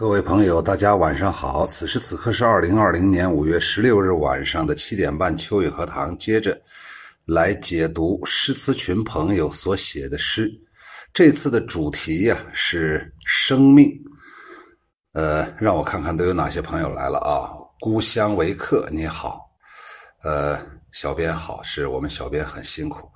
各位朋友，大家晚上好。此时此刻是二零二零年五月十六日晚上的七点半，秋雨荷塘接着来解读诗词群朋友所写的诗。这次的主题呀是生命。呃，让我看看都有哪些朋友来了啊！故乡为客，你好。呃。小编好，是我们小编很辛苦，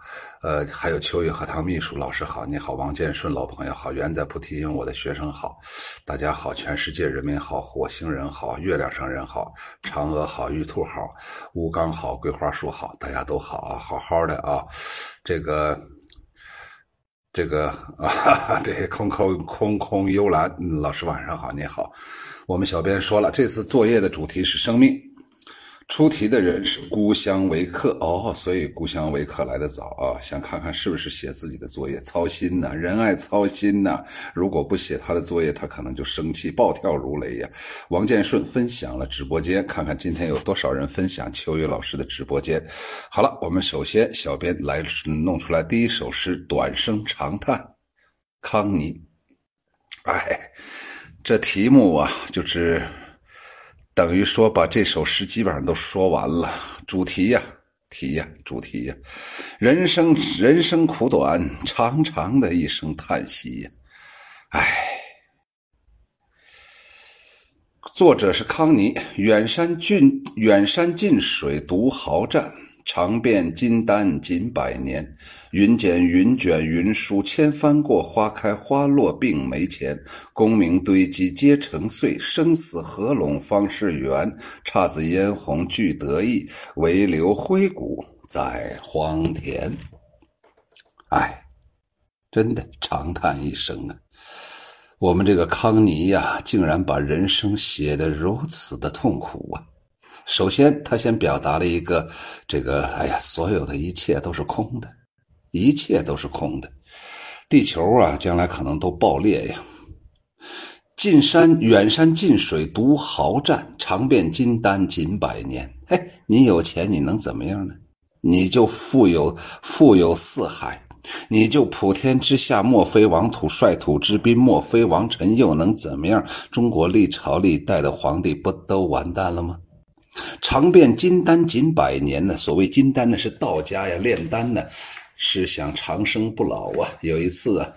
呃，还有秋雨荷塘秘书老师好，你好，王建顺老朋友好，远在菩提营我的学生好，大家好，全世界人民好，火星人好，月亮上人好，嫦娥好，玉兔好，吴刚好，桂花树好，大家都好啊，好好的啊，这个这个啊，对，空空空空幽兰老师晚上好，你好，我们小编说了，这次作业的主题是生命。出题的人是故乡为客哦，所以故乡为客来的早啊，想看看是不是写自己的作业，操心呐，人爱操心呐。如果不写他的作业，他可能就生气，暴跳如雷呀。王建顺分享了直播间，看看今天有多少人分享秋月老师的直播间。好了，我们首先小编来弄出来第一首诗，短声长叹，康妮。哎，这题目啊，就是。等于说把这首诗基本上都说完了，主题呀，题呀，主题呀，人生人生苦短，长长的一声叹息呀，唉。作者是康尼，远山近远山近水独豪战。长遍金丹锦百年，云卷云卷云舒千帆过，花开花落并没钱。功名堆积皆成碎，生死合拢方是缘。姹紫嫣红俱得意，唯留灰骨在荒田。哎，真的长叹一声啊！我们这个康妮呀，竟然把人生写得如此的痛苦啊！首先，他先表达了一个这个，哎呀，所有的一切都是空的，一切都是空的，地球啊，将来可能都爆裂呀。近山远山近水独豪战，尝遍金丹锦百年。嘿，你有钱，你能怎么样呢？你就富有富有四海，你就普天之下莫非王土，率土之滨莫非王臣，又能怎么样？中国历朝历代的皇帝不都完蛋了吗？尝遍金丹仅百年呢？所谓金丹呢，是道家呀，炼丹呢，是想长生不老啊。有一次啊，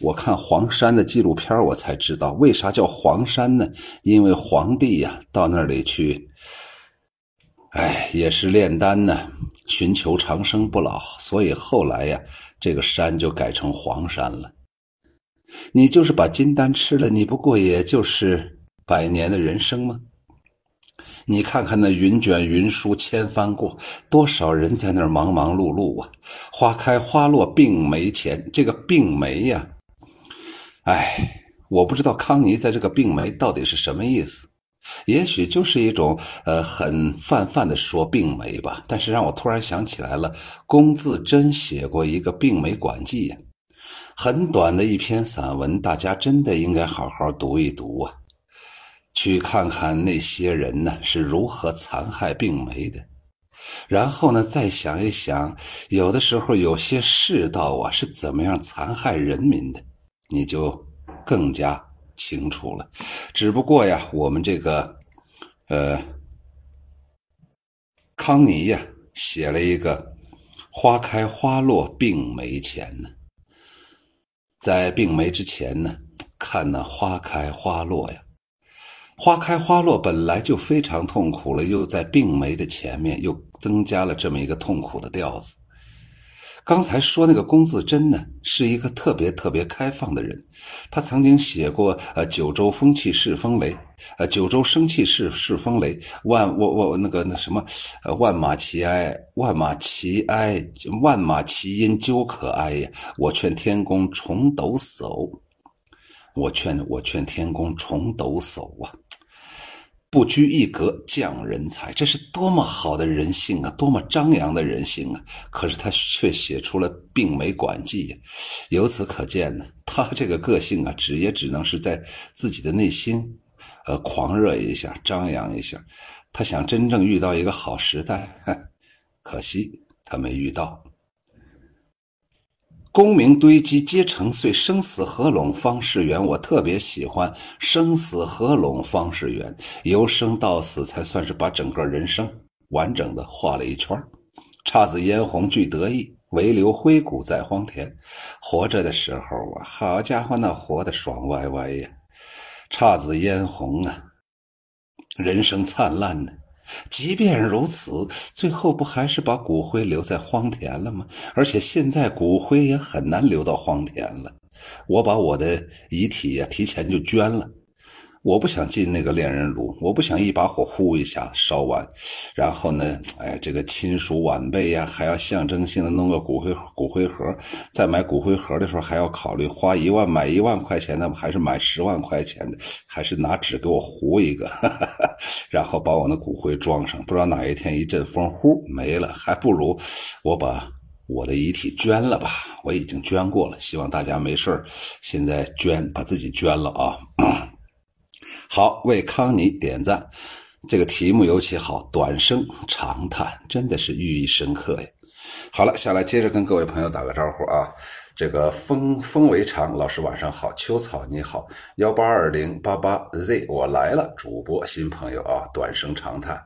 我看黄山的纪录片，我才知道为啥叫黄山呢？因为皇帝呀到那里去，哎，也是炼丹呢，寻求长生不老，所以后来呀，这个山就改成黄山了。你就是把金丹吃了，你不过也就是百年的人生吗？你看看那云卷云舒千帆过，多少人在那儿忙忙碌碌啊！花开花落并没钱，这个并没呀，哎，我不知道康妮在这个并没到底是什么意思，也许就是一种呃很泛泛的说并没吧。但是让我突然想起来了，龚自珍写过一个《病梅馆记》呀，很短的一篇散文，大家真的应该好好读一读啊。去看看那些人呢是如何残害病梅的，然后呢再想一想，有的时候有些世道啊是怎么样残害人民的，你就更加清楚了。只不过呀，我们这个呃康妮呀写了一个“花开花落并没钱”呢，在病梅之前呢，看那花开花落呀。花开花落本来就非常痛苦了，又在病梅的前面又增加了这么一个痛苦的调子。刚才说那个龚自珍呢，是一个特别特别开放的人，他曾经写过“呃九州风气是风雷，呃九州生气是是风雷，万我我那个那什么，呃万马齐哀，万马齐哀，万马齐喑究可哀呀！我劝天公重抖擞，我劝我劝天公重抖擞啊！”不拘一格降人才，这是多么好的人性啊！多么张扬的人性啊！可是他却写出了病梅馆记，由此可见呢，他这个个性啊，只也只能是在自己的内心，呃，狂热一下，张扬一下。他想真正遇到一个好时代，可惜他没遇到。功名堆积皆成碎，生死合拢方是缘。我特别喜欢生死合拢方是缘，由生到死才算是把整个人生完整的画了一圈姹紫嫣红俱得意，唯留灰骨在荒田。活着的时候啊，好家伙，那活得爽歪歪呀！姹紫嫣红啊，人生灿烂呢。即便如此，最后不还是把骨灰留在荒田了吗？而且现在骨灰也很难留到荒田了。我把我的遗体呀提前就捐了。我不想进那个炼人炉，我不想一把火呼一下烧完，然后呢，哎，这个亲属晚辈呀，还要象征性的弄个骨灰骨灰盒，在买骨灰盒的时候还要考虑花一万买一万块钱的，还是买十万块钱的，还是拿纸给我糊一个，然后把我那骨灰装上，不知道哪一天一阵风呼没了，还不如我把我的遗体捐了吧，我已经捐过了，希望大家没事现在捐把自己捐了啊。好，为康妮点赞，这个题目尤其好，短声长叹，真的是寓意深刻呀。好了，下来接着跟各位朋友打个招呼啊。这个风风为长，老师晚上好，秋草你好，幺八二零八八 Z 我来了，主播新朋友啊，短声长叹。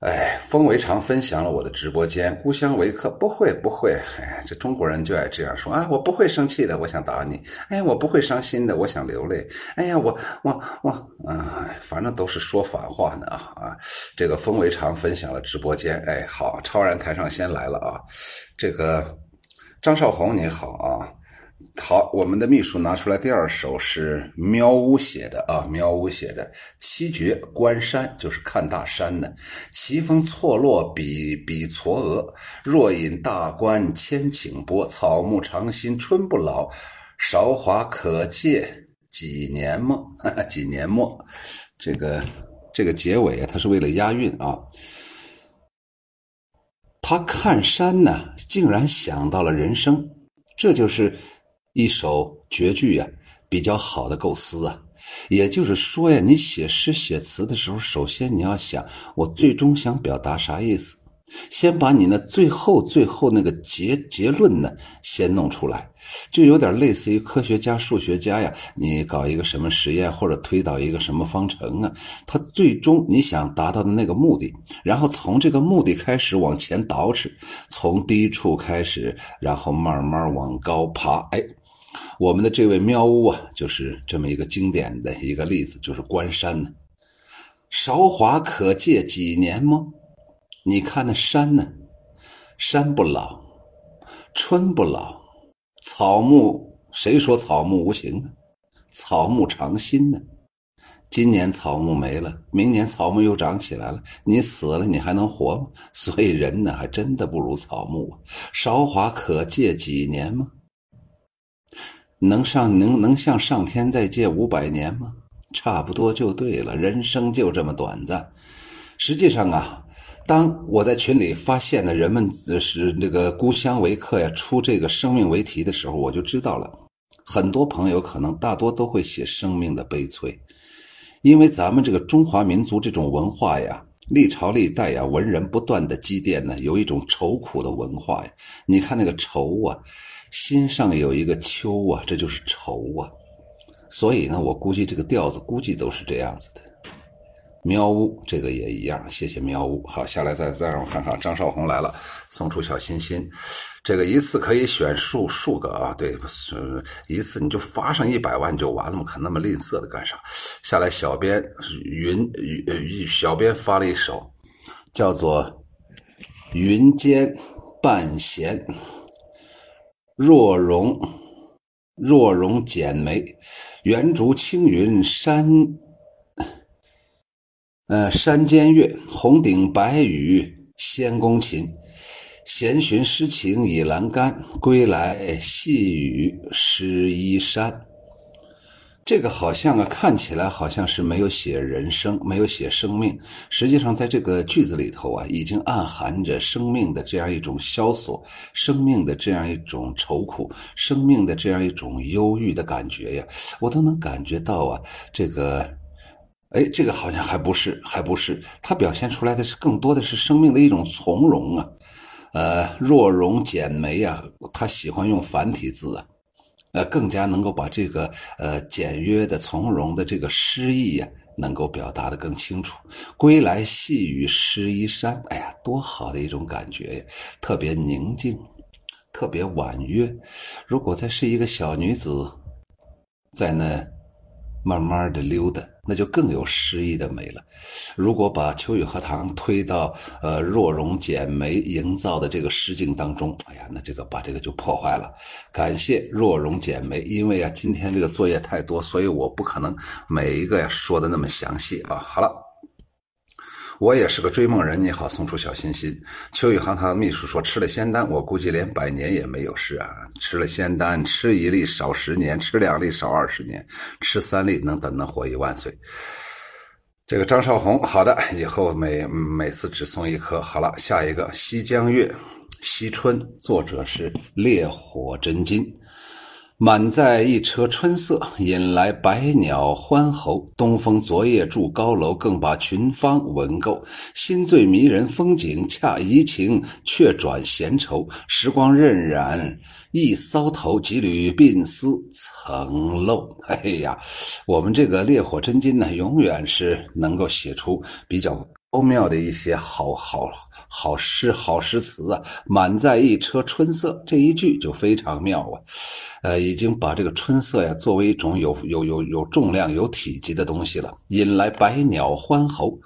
哎，风为常分享了我的直播间，故乡为客，不会不会，哎，这中国人就爱这样说。啊，我不会生气的，我想打你，哎，我不会伤心的，我想流泪，哎呀，我我我，啊，反正都是说反话呢啊啊，这个风为常分享了直播间，哎，好，超然台上先来了啊，这个张少红你好啊。好，我们的秘书拿出来第二首是喵呜写的啊，喵呜写的《七绝观山》，就是看大山呢。奇峰错落比比嵯峨，若饮大观千顷波。草木长新春不老，韶华可借几年梦？几年末？这个这个结尾啊，它是为了押韵啊。他看山呢，竟然想到了人生，这就是。一首绝句呀，比较好的构思啊，也就是说呀，你写诗写词的时候，首先你要想，我最终想表达啥意思，先把你那最后最后那个结结论呢，先弄出来，就有点类似于科学家、数学家呀，你搞一个什么实验或者推导一个什么方程啊，他最终你想达到的那个目的，然后从这个目的开始往前倒饬，从低处开始，然后慢慢往高爬，哎。我们的这位喵呜啊，就是这么一个经典的一个例子，就是关山呢。韶华可借几年么？你看那山呢，山不老，春不老，草木谁说草木无情呢？草木常新呢。今年草木没了，明年草木又长起来了。你死了，你还能活吗？所以人呢，还真的不如草木啊。韶华可借几年吗？能上能能向上天再借五百年吗？差不多就对了。人生就这么短暂。实际上啊，当我在群里发现呢，人们是那个“故乡为客”呀，出这个“生命为题”的时候，我就知道了。很多朋友可能大多都会写生命的悲催，因为咱们这个中华民族这种文化呀，历朝历代呀，文人不断的积淀呢，有一种愁苦的文化呀。你看那个愁啊。心上有一个秋啊，这就是愁啊，所以呢，我估计这个调子估计都是这样子的。喵呜，这个也一样，谢谢喵呜。好，下来再再让我看看，张少红来了，送出小心心。这个一次可以选数数个啊，对，是一次你就发上一百万就完了嘛，可那么吝啬的干啥？下来，小编云云，小编发了一首，叫做《云间半闲》。若容，若容剪梅，圆竹青云山，呃，山间月，红顶白羽仙宫琴，闲寻诗情倚栏杆，归来细雨湿衣衫。这个好像啊，看起来好像是没有写人生，没有写生命。实际上，在这个句子里头啊，已经暗含着生命的这样一种萧索，生命的这样一种愁苦，生命的这样一种忧郁的感觉呀，我都能感觉到啊。这个，哎，这个好像还不是，还不是，它表现出来的是更多的是生命的一种从容啊。呃，若容简眉啊，他喜欢用繁体字啊，呃，更加能够把这个呃简约的、从容的这个诗意呀，能够表达的更清楚。归来细雨湿衣衫，哎呀，多好的一种感觉呀，特别宁静，特别婉约。如果再是一个小女子，在那慢慢的溜达。那就更有诗意的美了。如果把秋雨荷塘推到呃若容剪梅营造的这个诗境当中，哎呀，那这个把这个就破坏了。感谢若容剪梅，因为啊今天这个作业太多，所以我不可能每一个呀说的那么详细啊。好了。我也是个追梦人，你好，送出小心心。秋雨荷塘秘书说吃了仙丹，我估计连百年也没有事啊。吃了仙丹，吃一粒少十年，吃两粒少二十年，吃三粒能等能活一万岁。这个张少红，好的，以后每每次只送一颗。好了，下一个《西江月·惜春》，作者是烈火真金。满载一车春色，引来百鸟欢候。东风昨夜筑高楼，更把群芳闻够。心醉迷人风景，恰怡情，却转闲愁。时光荏苒，一搔头，几缕鬓丝曾漏。哎呀，我们这个烈火真金呢，永远是能够写出比较。欧妙的一些好好好诗好诗词啊，满载一车春色，这一句就非常妙啊，呃，已经把这个春色呀作为一种有有有有重量、有体积的东西了，引来百鸟欢候。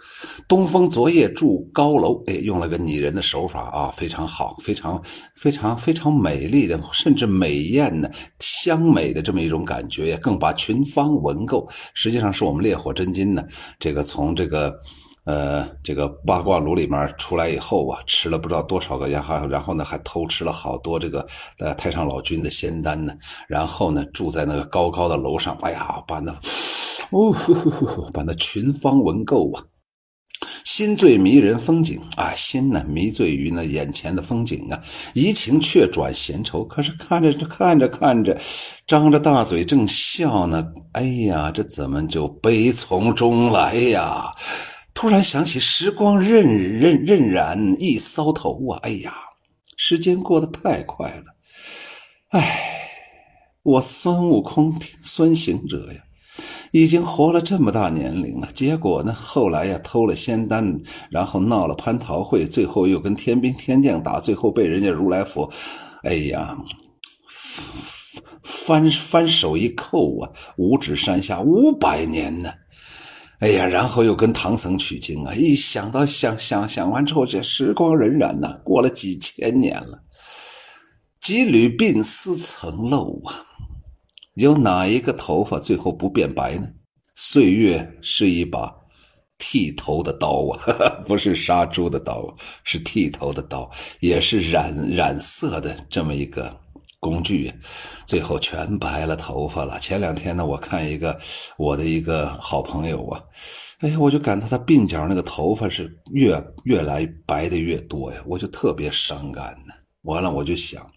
东风昨夜筑高楼，哎，用了个拟人的手法啊，非常好，非常非常非常美丽的，甚至美艳的、香美的这么一种感觉呀，更把群芳闻够，实际上是我们烈火真金呢，这个从这个。呃，这个八卦炉里面出来以后啊，吃了不知道多少个然后然后呢还偷吃了好多这个呃太上老君的仙丹呢，然后呢住在那个高高的楼上，哎呀，把那哦，把那群芳闻够啊，心醉迷人风景啊，心呢迷醉于那眼前的风景啊，怡情却转闲愁。可是看着看着看着，张着大嘴正笑呢，哎呀，这怎么就悲从中来呀？突然想起时光荏苒荏苒一搔头啊！哎呀，时间过得太快了。哎，我孙悟空孙行者呀，已经活了这么大年龄了，结果呢，后来呀偷了仙丹，然后闹了蟠桃会，最后又跟天兵天将打，最后被人家如来佛，哎呀，翻翻手一扣啊，五指山下五百年呢。哎呀，然后又跟唐僧取经啊！一想到想想想完之后，这时光荏苒呐，过了几千年了，几缕鬓丝曾漏啊！有哪一个头发最后不变白呢？岁月是一把剃头的刀啊，不是杀猪的刀，是剃头的刀，也是染染色的这么一个。工具，最后全白了头发了。前两天呢，我看一个我的一个好朋友啊，哎，我就感到他鬓角那个头发是越越来白的越多呀，我就特别伤感呢。完了，我就想，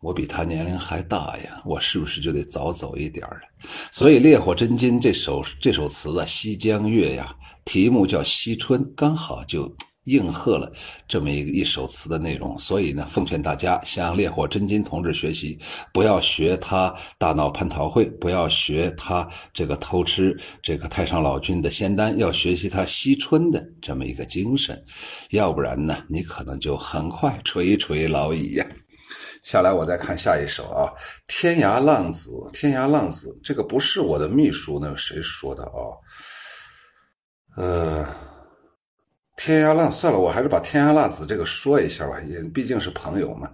我比他年龄还大呀，我是不是就得早走一点儿所以《烈火真金》这首这首词啊，《西江月》呀，题目叫《惜春》，刚好就。应和了这么一一首词的内容，所以呢，奉劝大家向烈火真金同志学习，不要学他大闹蟠桃会，不要学他这个偷吃这个太上老君的仙丹，要学习他惜春的这么一个精神，要不然呢，你可能就很快垂垂老矣呀。下来我再看下一首啊，《天涯浪子》，天涯浪子，这个不是我的秘书，那个谁说的啊？呃。天涯浪，算了，我还是把天涯浪子这个说一下吧，也毕竟是朋友嘛。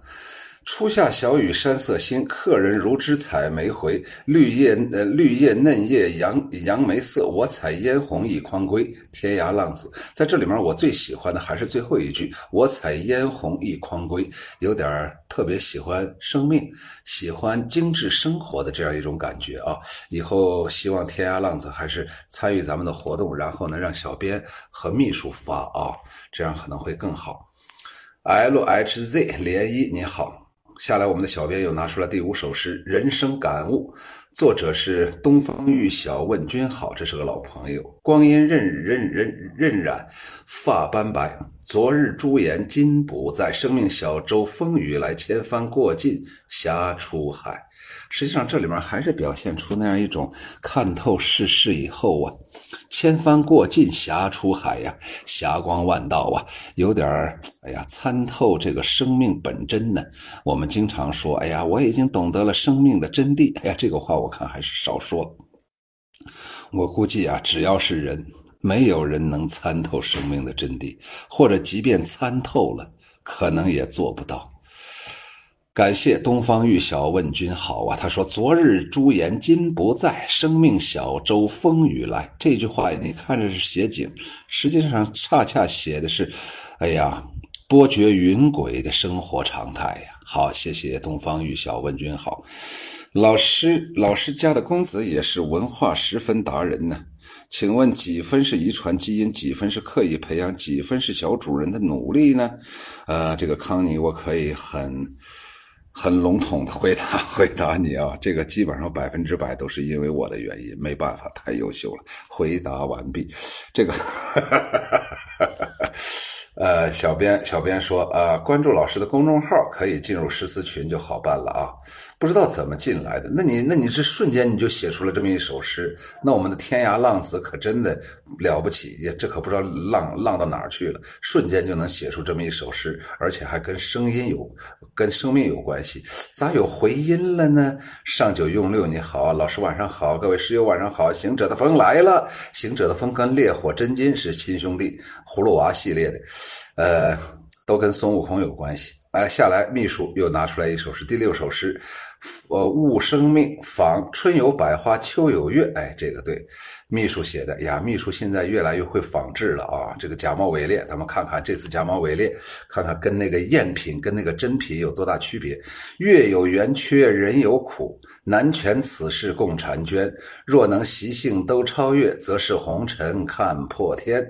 初夏小雨山色新，客人如织采梅回。绿叶呃，绿叶嫩叶杨杨梅色，我采嫣红一筐归。天涯浪子，在这里面我最喜欢的还是最后一句，我采嫣红一筐归，有点特别喜欢生命，喜欢精致生活的这样一种感觉啊。以后希望天涯浪子还是参与咱们的活动，然后呢让小编和秘书发啊，这样可能会更好。L H Z 连一，你好。下来，我们的小编又拿出了第五首诗《人生感悟》。作者是东方玉晓，问君好，这是个老朋友。光阴荏苒荏荏苒，发斑白。昨日朱颜今不在，生命小舟风雨来，千帆过尽霞出海。实际上，这里面还是表现出那样一种看透世事以后啊，千帆过尽霞出海呀，霞光万道啊，有点哎呀参透这个生命本真呢。我们经常说，哎呀，我已经懂得了生命的真谛。哎呀，这个话我看还是少说。我估计啊，只要是人，没有人能参透生命的真谛，或者即便参透了，可能也做不到。感谢东方玉晓问君好啊！他说：“昨日朱颜今不在，生命小舟风雨来。”这句话你看着是写景，实际上恰恰写的是，哎呀，波谲云诡的生活常态呀。好，谢谢东方玉晓问君好。老师，老师家的公子也是文化十分达人呢。请问几分是遗传基因，几分是刻意培养，几分是小主人的努力呢？呃，这个康妮，我可以很。很笼统的回答 回答你啊，这个基本上百分之百都是因为我的原因，没办法，太优秀了。回答完毕，这个。呃，小编小编说，呃，关注老师的公众号可以进入诗词群就好办了啊。不知道怎么进来的，那你那你是瞬间你就写出了这么一首诗，那我们的天涯浪子可真的了不起，也这可不知道浪浪到哪儿去了，瞬间就能写出这么一首诗，而且还跟声音有跟生命有关系，咋有回音了呢？上九用六，你好，老师晚上好，各位师友晚上好，行者的风来了，行者的风跟烈火真金是亲兄弟，葫芦娃系列的。呃，都跟孙悟空有关系。哎，下来秘书又拿出来一首诗，第六首诗，呃，悟生命仿春有百花，秋有月。哎，这个对，秘书写的呀。秘书现在越来越会仿制了啊。这个假冒伪劣，咱们看看这次假冒伪劣，看看跟那个赝品跟那个真品有多大区别。月有圆缺，人有苦，难全此事共婵娟。若能习性都超越，则是红尘看破天。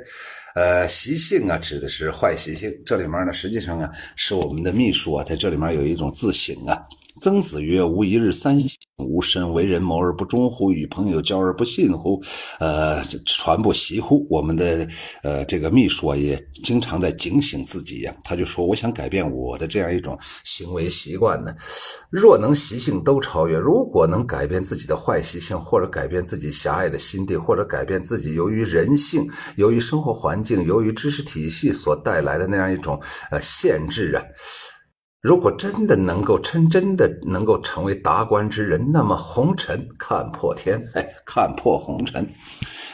呃，习性啊，指的是坏习性。这里面呢，实际上啊，是我们的秘书啊，在这里面有一种自省啊。曾子曰：“吾一日三省吾身：为人谋而不忠乎？与朋友交而不信乎？呃，传不习乎？”我们的呃这个秘书啊，也经常在警醒自己呀。他就说：“我想改变我的这样一种行为习惯呢。若能习性都超越，如果能改变自己的坏习性，或者改变自己狭隘的心地，或者改变自己由于人性、由于生活环境、由于知识体系所带来的那样一种呃限制啊。”如果真的能够真真的能够成为达官之人，那么红尘看破天，哎，看破红尘。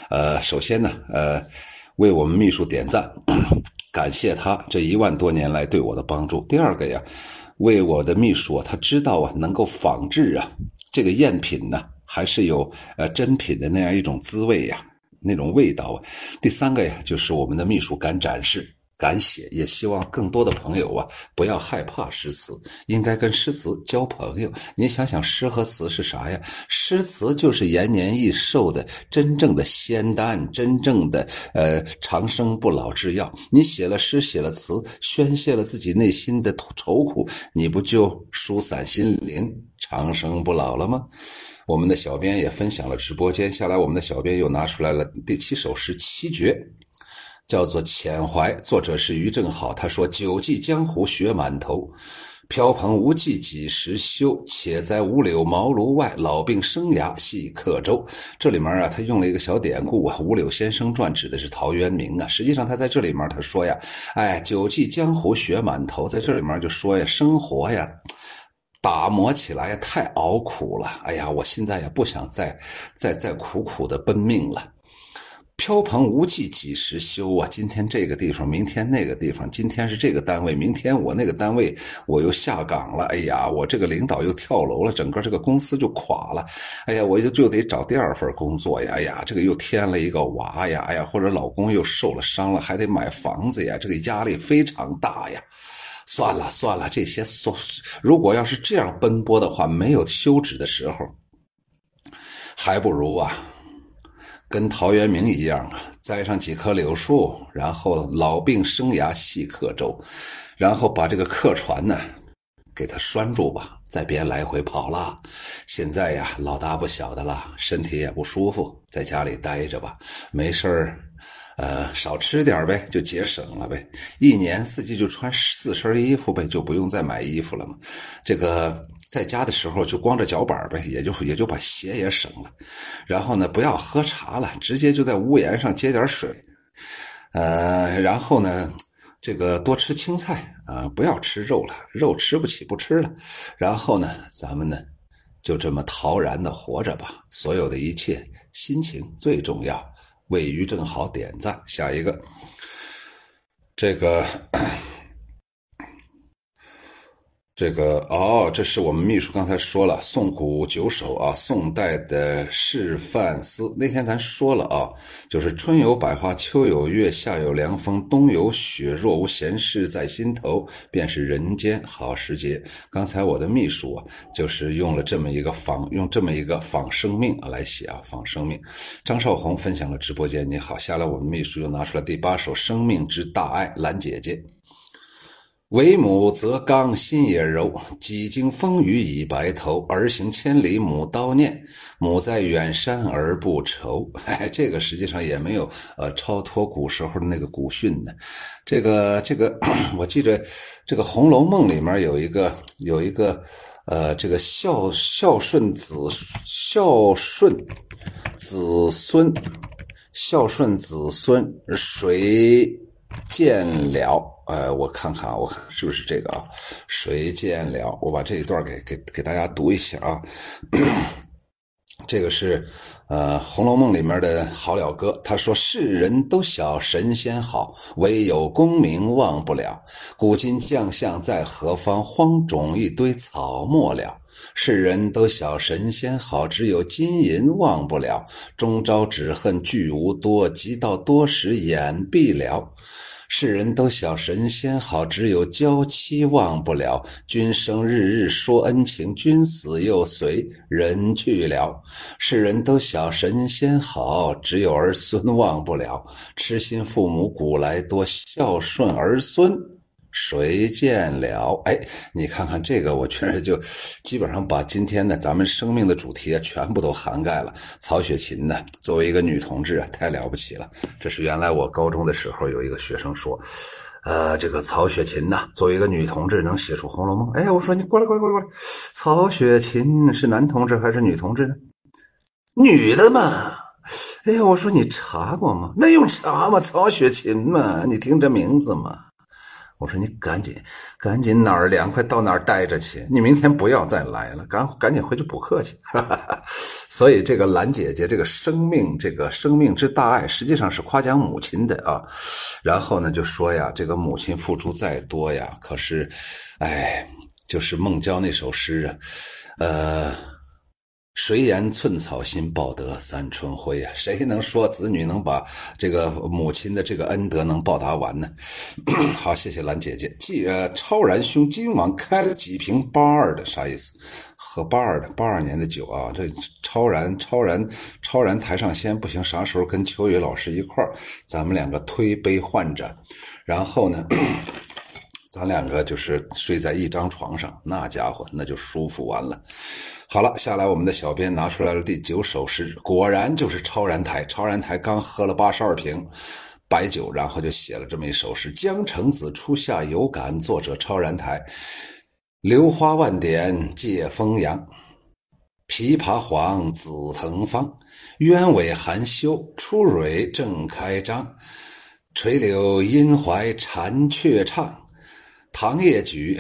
呃，首先呢，呃，为我们秘书点赞，感谢他这一万多年来对我的帮助。第二个呀，为我的秘书，他知道啊，能够仿制啊，这个赝品呢，还是有呃真品的那样一种滋味呀，那种味道啊。第三个呀，就是我们的秘书敢展示。敢写，也希望更多的朋友啊，不要害怕诗词，应该跟诗词交朋友。你想想，诗和词是啥呀？诗词就是延年益寿的真正的仙丹，真正的呃长生不老之药。你写了诗，写了词，宣泄了自己内心的愁苦，你不就疏散心灵，长生不老了吗？我们的小编也分享了直播间下来，我们的小编又拿出来了第七首诗《七绝》。叫做遣怀，作者是于正好。他说：“久记江湖雪满头，飘蓬无计几时休？且在五柳茅庐外，老病生涯系客舟。”这里面啊，他用了一个小典故啊，《五柳先生传》指的是陶渊明啊。实际上，他在这里面他说呀：“哎，久记江湖雪满头，在这里面就说呀，生活呀，打磨起来太熬苦了。哎呀，我现在也不想再再再苦苦的奔命了。”飘蓬无计几时休啊！今天这个地方，明天那个地方，今天是这个单位，明天我那个单位我又下岗了。哎呀，我这个领导又跳楼了，整个这个公司就垮了。哎呀，我就就得找第二份工作呀。哎呀，这个又添了一个娃呀。哎呀，或者老公又受了伤了，还得买房子呀。这个压力非常大呀。算了算了，这些说，如果要是这样奔波的话，没有休止的时候，还不如啊。跟陶渊明一样啊，栽上几棵柳树，然后老病生涯系客舟，然后把这个客船呢给它拴住吧，再别来回跑了。现在呀，老大不小的了，身体也不舒服，在家里待着吧，没事儿，呃，少吃点呗，就节省了呗。一年四季就穿四身衣服呗，就不用再买衣服了嘛。这个在家的时候就光着脚板呗，也就也就把鞋也省了。然后呢，不要喝茶了，直接就在屋檐上接点水。呃，然后呢？这个多吃青菜啊，不要吃肉了，肉吃不起，不吃了。然后呢，咱们呢，就这么陶然的活着吧。所有的一切，心情最重要。为于正好点赞，下一个，这个。这个哦，这是我们秘书刚才说了，宋古九首啊，宋代的示范诗。那天咱说了啊，就是春有百花，秋有月，夏有凉风，冬有雪。若无闲事在心头，便是人间好时节。刚才我的秘书啊，就是用了这么一个仿，用这么一个仿生命来写啊，仿生命。张少红分享了直播间，你好。下来我们秘书又拿出来第八首《生命之大爱》，兰姐姐。为母则刚，心也柔。几经风雨已白头，儿行千里母叨念。母在远山而不愁。哎，这个实际上也没有呃超脱古时候的那个古训呢。这个这个，我记着这个《红楼梦》里面有一个有一个呃，这个孝孝顺子孝顺子孙孝顺子孙谁见了？呃，我看看啊，我看是不是这个啊？谁见了？我把这一段给给给大家读一下啊。这个是呃《红楼梦》里面的好了歌，他说：“世人都晓神仙好，唯有功名忘不了。古今将相在何方？荒冢一堆草没了。世人都晓神仙好，只有金银忘不了。终朝只恨聚无多，及到多时眼闭了。”世人都晓神仙好，只有娇妻忘不了。君生日日说恩情，君死又随人去了。世人都晓神仙好，只有儿孙忘不了。痴心父母古来多，孝顺儿孙。谁见了？哎，你看看这个，我确实就基本上把今天的咱们生命的主题啊全部都涵盖了。曹雪芹呢，作为一个女同志啊，太了不起了。这是原来我高中的时候有一个学生说，呃，这个曹雪芹呢，作为一个女同志能写出《红楼梦》。哎，我说你过来过来过来过来，曹雪芹是男同志还是女同志呢？女的嘛。哎呀，我说你查过吗？那用查吗？曹雪芹嘛，你听这名字嘛。我说你赶紧，赶紧哪儿凉快到哪儿待着去。你明天不要再来了，赶赶紧回去补课去。所以这个兰姐姐这个生命，这个生命之大爱，实际上是夸奖母亲的啊。然后呢，就说呀，这个母亲付出再多呀，可是，哎，就是孟郊那首诗啊，呃。谁言寸草心，报得三春晖啊？谁能说子女能把这个母亲的这个恩德能报答完呢？好，谢谢兰姐姐。既呃，超然兄今晚开了几瓶八二的，啥意思？喝八二的，八二年的酒啊。这超然，超然，超然台上仙不行，啥时候跟秋雨老师一块儿，咱们两个推杯换盏，然后呢？咱两个就是睡在一张床上，那家伙那就舒服完了。好了，下来我们的小编拿出来了第九首诗，果然就是超然台。超然台刚喝了八十二瓶白酒，然后就写了这么一首诗：江城子，初夏有感。作者超然台。榴花万点借风扬，枇杷黄，紫藤芳。鸢尾含羞，出蕊正开张。垂柳阴怀蝉雀唱。唐夜举，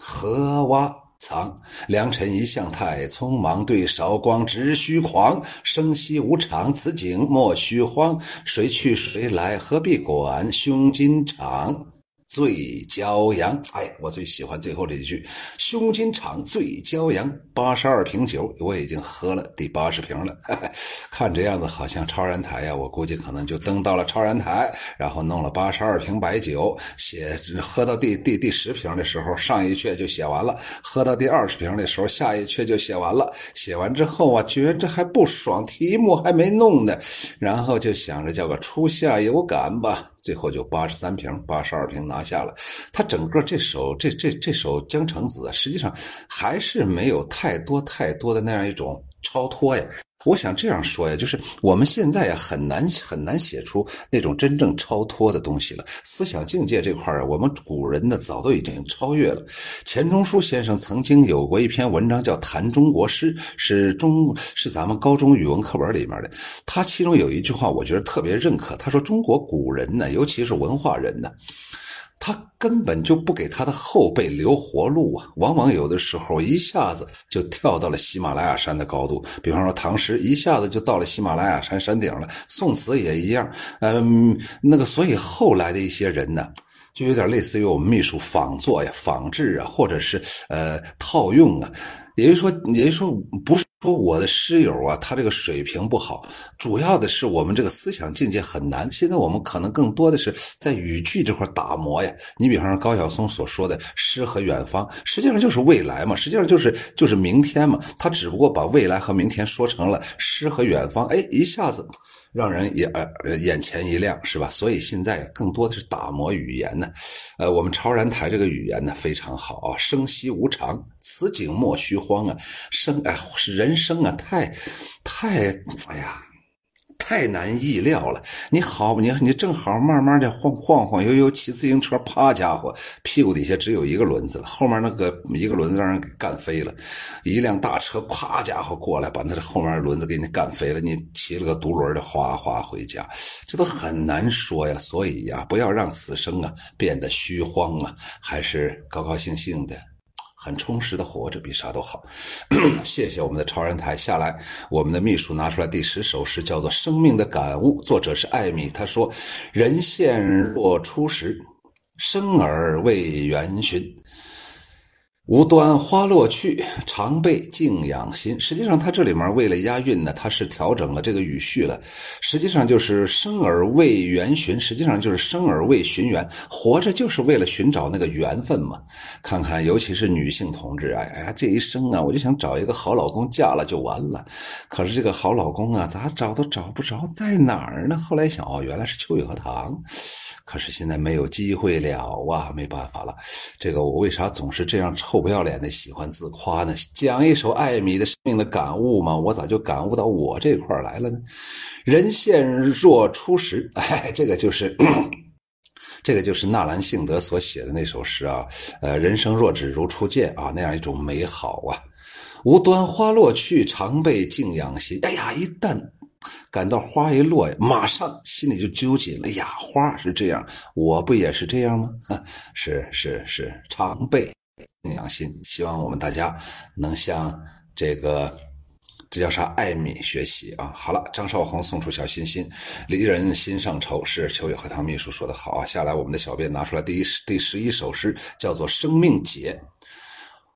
何蛙藏。良辰一向太匆忙，对韶光直须狂。生息无常，此景莫须慌。谁去谁来，何必管？胸襟长。醉骄阳，哎，我最喜欢最后这一句：“胸襟敞，醉骄阳。”八十二瓶酒，我已经喝了第八十瓶了。看这样子，好像超然台呀，我估计可能就登到了超然台，然后弄了八十二瓶白酒，写喝到第第第十瓶的时候，上一阙就写完了；喝到第二十瓶的时候，下一阙就写完了。写完之后啊，觉得这还不爽，题目还没弄呢，然后就想着叫个初夏有感吧。最后就八十三平、八十二平拿下了。他整个这首这这这首《江城子》啊，实际上还是没有太多太多的那样一种超脱呀。我想这样说呀，就是我们现在呀很难很难写出那种真正超脱的东西了。思想境界这块儿，我们古人呢早都已经超越了。钱钟书先生曾经有过一篇文章叫《谈中国诗》，是中是咱们高中语文课本里面的。他其中有一句话，我觉得特别认可。他说：“中国古人呢，尤其是文化人呢。”他根本就不给他的后辈留活路啊！往往有的时候一下子就跳到了喜马拉雅山的高度。比方说唐诗一下子就到了喜马拉雅山山顶了，宋词也一样。嗯，那个，所以后来的一些人呢，就有点类似于我们秘书仿作呀、仿制啊，或者是呃套用啊。也就是说，也就是说，不是说我的师友啊，他这个水平不好，主要的是我们这个思想境界很难。现在我们可能更多的是在语句这块打磨呀。你比方说高晓松所说的“诗和远方”，实际上就是未来嘛，实际上就是就是明天嘛。他只不过把未来和明天说成了诗和远方，哎，一下子。让人眼呃眼前一亮，是吧？所以现在更多的是打磨语言呢。呃，我们超然台这个语言呢非常好啊，生息无常，此景莫虚荒啊，生哎人生啊太太哎呀。太难意料了！你好，你你正好慢慢的晃晃晃悠悠骑自行车，啪家伙，屁股底下只有一个轮子了，后面那个一个轮子让人给干飞了。一辆大车，咵家伙过来，把那后面轮子给你干飞了。你骑了个独轮的，哗哗回家，这都很难说呀。所以呀，不要让此生啊变得虚慌啊，还是高高兴兴的。很充实的活着，比啥都好。谢谢我们的超人台下来，我们的秘书拿出来第十首诗，叫做《生命的感悟》，作者是艾米。他说：“人现若初时，生而未元勋。”无端花落去，常被静养心。实际上，他这里面为了押韵呢，他是调整了这个语序了。实际上就是生而为缘寻，实际上就是生而为寻缘。活着就是为了寻找那个缘分嘛。看看，尤其是女性同志，哎呀，这一生啊，我就想找一个好老公，嫁了就完了。可是这个好老公啊，咋找都找不着，在哪儿呢？后来想，哦，原来是秋雨荷塘。可是现在没有机会了啊，没办法了。这个我为啥总是这样臭？臭不要脸的喜欢自夸呢？讲一首艾米的生命的感悟嘛，我咋就感悟到我这块来了呢？人现若初时，哎，这个就是，这个就是纳兰性德所写的那首诗啊。呃，人生若只如初见啊，那样一种美好啊。无端花落去，常被静养心。哎呀，一旦感到花一落，马上心里就纠结了。呀，花是这样，我不也是这样吗？是是是，常被。养心，希望我们大家能向这个这叫啥艾米学习啊！好了，张少红送出小心心，离人心上愁，是秋雨荷塘秘书说的好啊！下来，我们的小编拿出来第一第十一首诗，叫做《生命解》。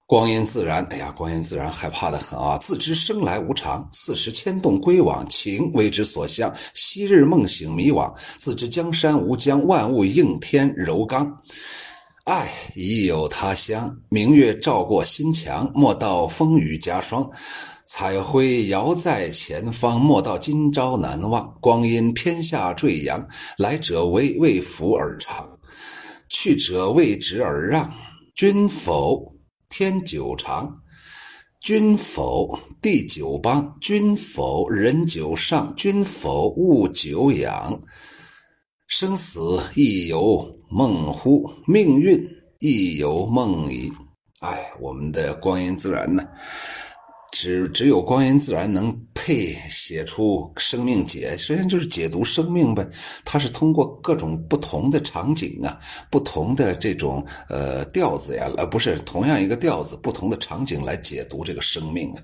光阴自然，哎呀，光阴自然，害怕的很啊！自知生来无常，四时牵动归往，情为之所向。昔日梦醒迷惘，自知江山无疆，万物应天柔刚。爱已有他乡，明月照过心墙，莫道风雨夹霜。彩辉遥在前方，莫道今朝难忘。光阴偏下坠阳，来者为为福而长，去者为职而让。君否，天久长；君否，地久邦；君否，人久上；君否，物久养。生死亦有梦乎？命运亦有梦矣。哎，我们的光阴自然呢？只只有光阴自然能配写出生命解，实际上就是解读生命呗。它是通过各种不同的场景啊，不同的这种呃调子呀，呃不是同样一个调子，不同的场景来解读这个生命啊。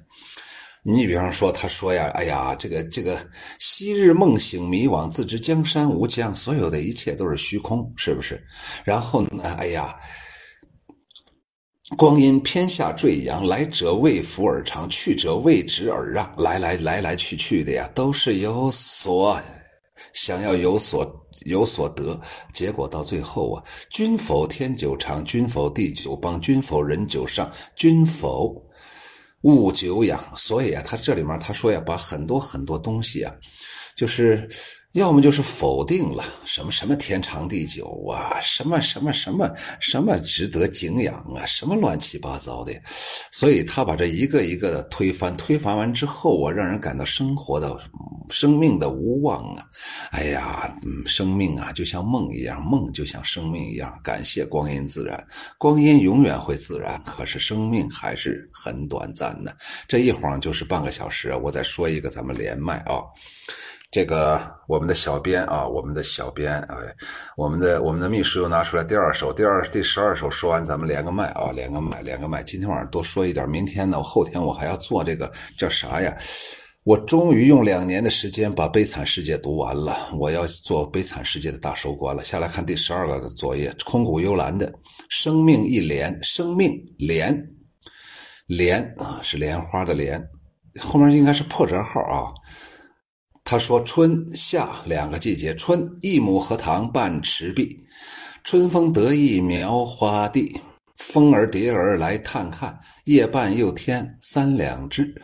你比方说，他说呀，哎呀，这个这个，昔日梦醒迷惘，自知江山无疆，所有的一切都是虚空，是不是？然后呢，哎呀，光阴偏下坠阳，来者为福而长，去者为职而让，来来来来去去的呀，都是有所想要有所有所得，结果到最后啊，君否天久长，君否地久邦，君否人久上，君否。物久养，所以啊，他这里面他说呀，把很多很多东西啊，就是要么就是否定了什么什么天长地久啊，什么什么什么什么值得敬仰啊，什么乱七八糟的，所以他把这一个一个的推翻，推翻完之后，我让人感到生活的、生命的无望啊！哎呀，生命啊，就像梦一样，梦就像生命一样。感谢光阴自然，光阴永远会自然，可是生命还是很短暂的。这一晃就是半个小时，我再说一个，咱们连麦啊。这个我们的小编啊，我们的小编哎，我们的我们的秘书又拿出来第二首，第二第十二首说完，咱们连个麦啊，连个麦，连个麦。今天晚上多说一点，明天呢，后天我还要做这个叫啥呀？我终于用两年的时间把《悲惨世界》读完了，我要做《悲惨世界》的大收官了。下来看第十二个作业，空谷幽兰的《生命一莲》，生命莲莲啊，是莲花的莲，后面应该是破折号啊。他说：“春夏两个季节，春一亩荷塘半池碧，春风得意描花地。风儿蝶儿来探看，夜半又添三两枝。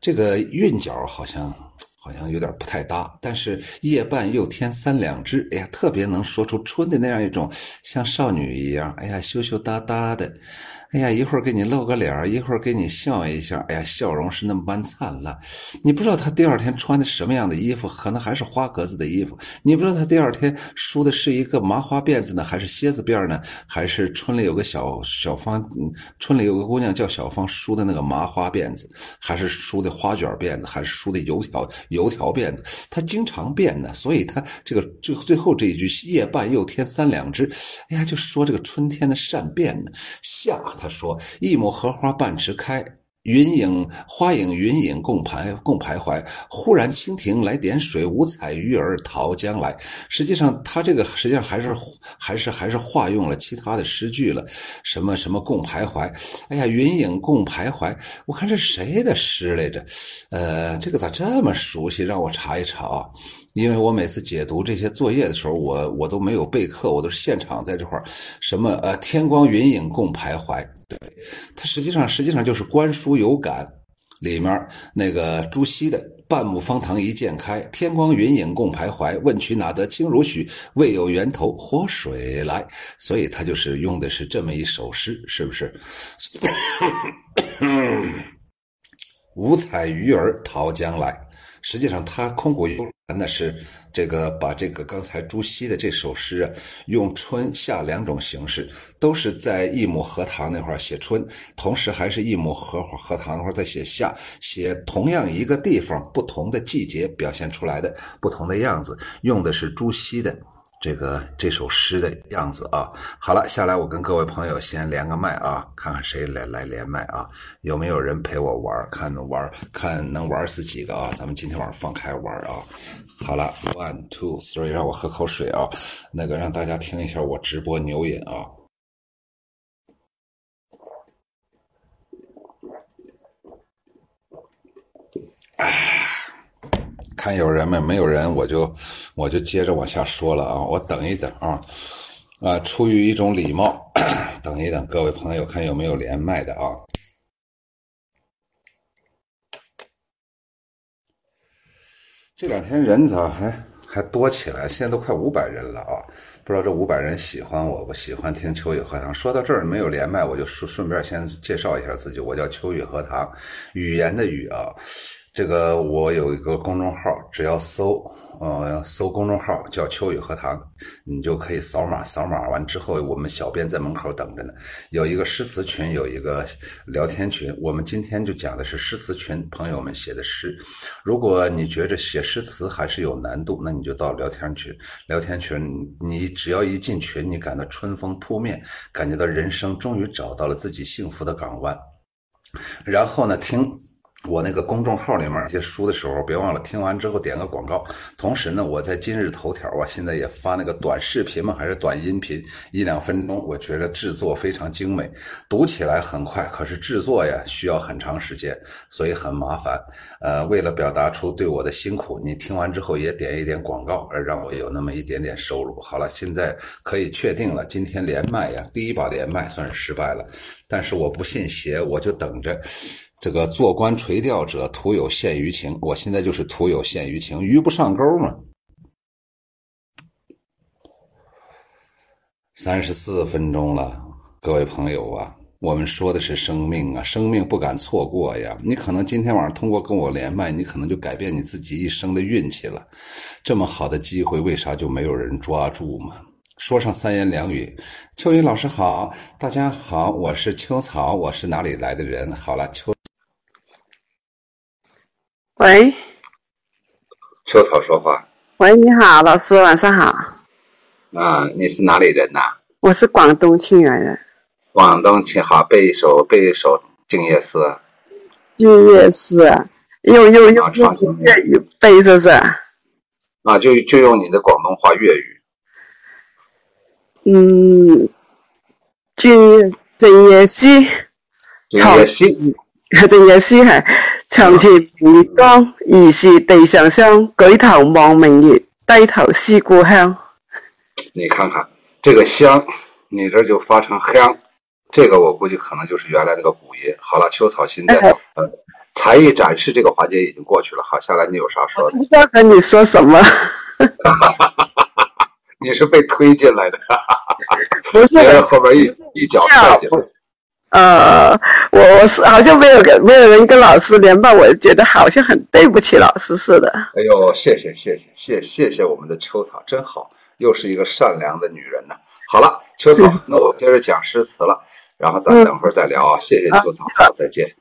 这个韵脚好像好像有点不太搭，但是夜半又添三两枝，哎呀，特别能说出春的那样一种像少女一样，哎呀，羞羞答答的。”哎呀，一会儿给你露个脸一会儿给你笑一下，哎呀，笑容是那么般灿烂。你不知道他第二天穿的什么样的衣服，可能还是花格子的衣服。你不知道他第二天梳的是一个麻花辫子呢，还是蝎子辫呢，还是村里有个小小芳，村里有个姑娘叫小芳梳的那个麻花辫子，还是梳的花卷辫子，还是梳的油条油条辫子。他经常变呢，所以他这个最最后这一句“夜半又添三两枝”，哎呀，就说这个春天的善变呢，夏。他说：“一亩荷花半池开，云影花影云影共徘共徘徊。忽然蜻蜓来点水，五彩鱼儿逃将来。”实际上，他这个实际上还是还是还是化用了其他的诗句了。什么什么共徘徊？哎呀，云影共徘徊。我看这谁的诗来着？呃，这个咋这么熟悉？让我查一查啊。因为我每次解读这些作业的时候，我我都没有备课，我都是现场在这块儿，什么呃天光云影共徘徊，对，它实际上实际上就是观书有感里面那个朱熹的半亩方塘一鉴开，天光云影共徘徊，问渠哪得清如许？为有源头活水来，所以他就是用的是这么一首诗，是不是？五彩鱼儿逃将来。实际上，他空谷幽那是这个把这个刚才朱熹的这首诗啊，用春夏两种形式，都是在一亩荷塘那块写春，同时还是一亩荷荷塘那块在写夏，写同样一个地方不同的季节表现出来的不同的样子，用的是朱熹的。这个这首诗的样子啊，好了，下来我跟各位朋友先连个麦啊，看看谁来来连麦啊，有没有人陪我玩？看能玩看能玩死几个啊？咱们今天晚上放开玩啊！好了，one two three，让我喝口水啊，那个让大家听一下我直播牛饮啊。哎。看有人没？没有人，我就我就接着往下说了啊！我等一等啊，啊，出于一种礼貌，等一等，各位朋友，看有没有连麦的啊？这两天人咋还还多起来？现在都快五百人了啊！不知道这五百人喜欢我不？喜欢听秋雨荷塘？说到这儿没有连麦，我就顺顺便先介绍一下自己，我叫秋雨荷塘，语言的语啊。这个我有一个公众号，只要搜，呃，搜公众号叫“秋雨荷塘”，你就可以扫码。扫码完之后，我们小编在门口等着呢。有一个诗词群，有一个聊天群。我们今天就讲的是诗词群朋友们写的诗。如果你觉着写诗词还是有难度，那你就到聊天群。聊天群，你只要一进群，你感到春风扑面，感觉到人生终于找到了自己幸福的港湾。然后呢，听。我那个公众号里面一些书的时候，别忘了听完之后点个广告。同时呢，我在今日头条啊，现在也发那个短视频嘛，还是短音频，一两分钟，我觉得制作非常精美，读起来很快，可是制作呀需要很长时间，所以很麻烦。呃，为了表达出对我的辛苦，你听完之后也点一点广告，而让我有那么一点点收入。好了，现在可以确定了，今天连麦呀，第一把连麦算是失败了，但是我不信邪，我就等着。这个做官垂钓者徒有羡鱼情，我现在就是徒有羡鱼情，鱼不上钩嘛。三十四分钟了，各位朋友啊，我们说的是生命啊，生命不敢错过呀。你可能今天晚上通过跟我连麦，你可能就改变你自己一生的运气了。这么好的机会，为啥就没有人抓住嘛？说上三言两语，秋雨老师好，大家好，我是秋草，我是哪里来的人？好了，秋。喂，秋草说话。喂，你好，老师，晚上好。啊，你是哪里人呐？我是广东庆远人。广东庆好，背一首背一首《静夜思》。静夜思，用用用用粤语背是不是？啊，就就用你的广东话粤语。嗯，静静夜思，静夜思，静夜思係長前月光，疑是地上霜。举头望明月，低头思故乡。你看看这个香，你这就发成香，这个我估计可能就是原来那个古音。好了，秋草现在呃才艺展示这个环节已经过去了。好，下来你有啥说的？不知道跟你说什么。你是被推进来的，不是 后边一一脚踹进来。呃，我我是好像没有跟没有人跟老师连麦，我觉得好像很对不起老师似的。哎呦，谢谢谢谢谢谢谢我们的秋草，真好。又是一个善良的女人呢。好了，秋草，那我接着讲诗词了，然后咱等会儿再聊啊。谢谢秋草，好，再见。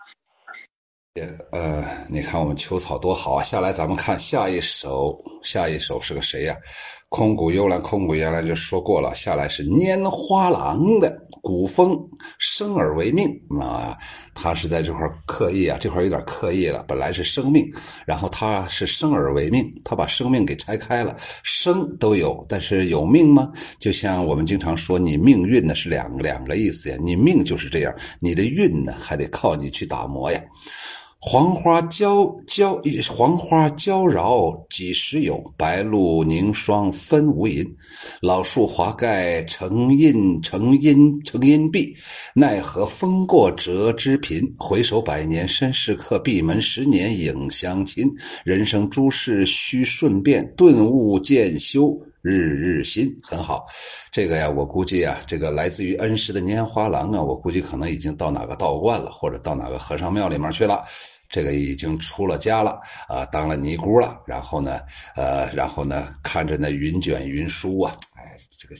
呃，你看我们秋草多好啊！下来咱们看下一首，下一首是个谁呀？空谷幽兰，空谷幽兰就说过了。下来是拈花郎的古风，生而为命啊，他是在这块刻意啊，这块有点刻意了。本来是生命，然后他是生而为命，他把生命给拆开了，生都有，但是有命吗？就像我们经常说，你命运呢是两个两个意思呀，你命就是这样，你的运呢还得靠你去打磨呀。黄花娇娇，黄花娇娆几时有？白露凝霜分无垠。老树华盖成荫，成荫成荫碧。奈何风过折枝频？回首百年身是客，闭门十年影相亲。人生诸事须顺便，顿悟渐修。日日新很好，这个呀，我估计啊，这个来自于恩师的拈花郎啊，我估计可能已经到哪个道观了，或者到哪个和尚庙里面去了。这个已经出了家了啊，当了尼姑了。然后呢，呃，然后呢，看着那云卷云舒啊，哎，这个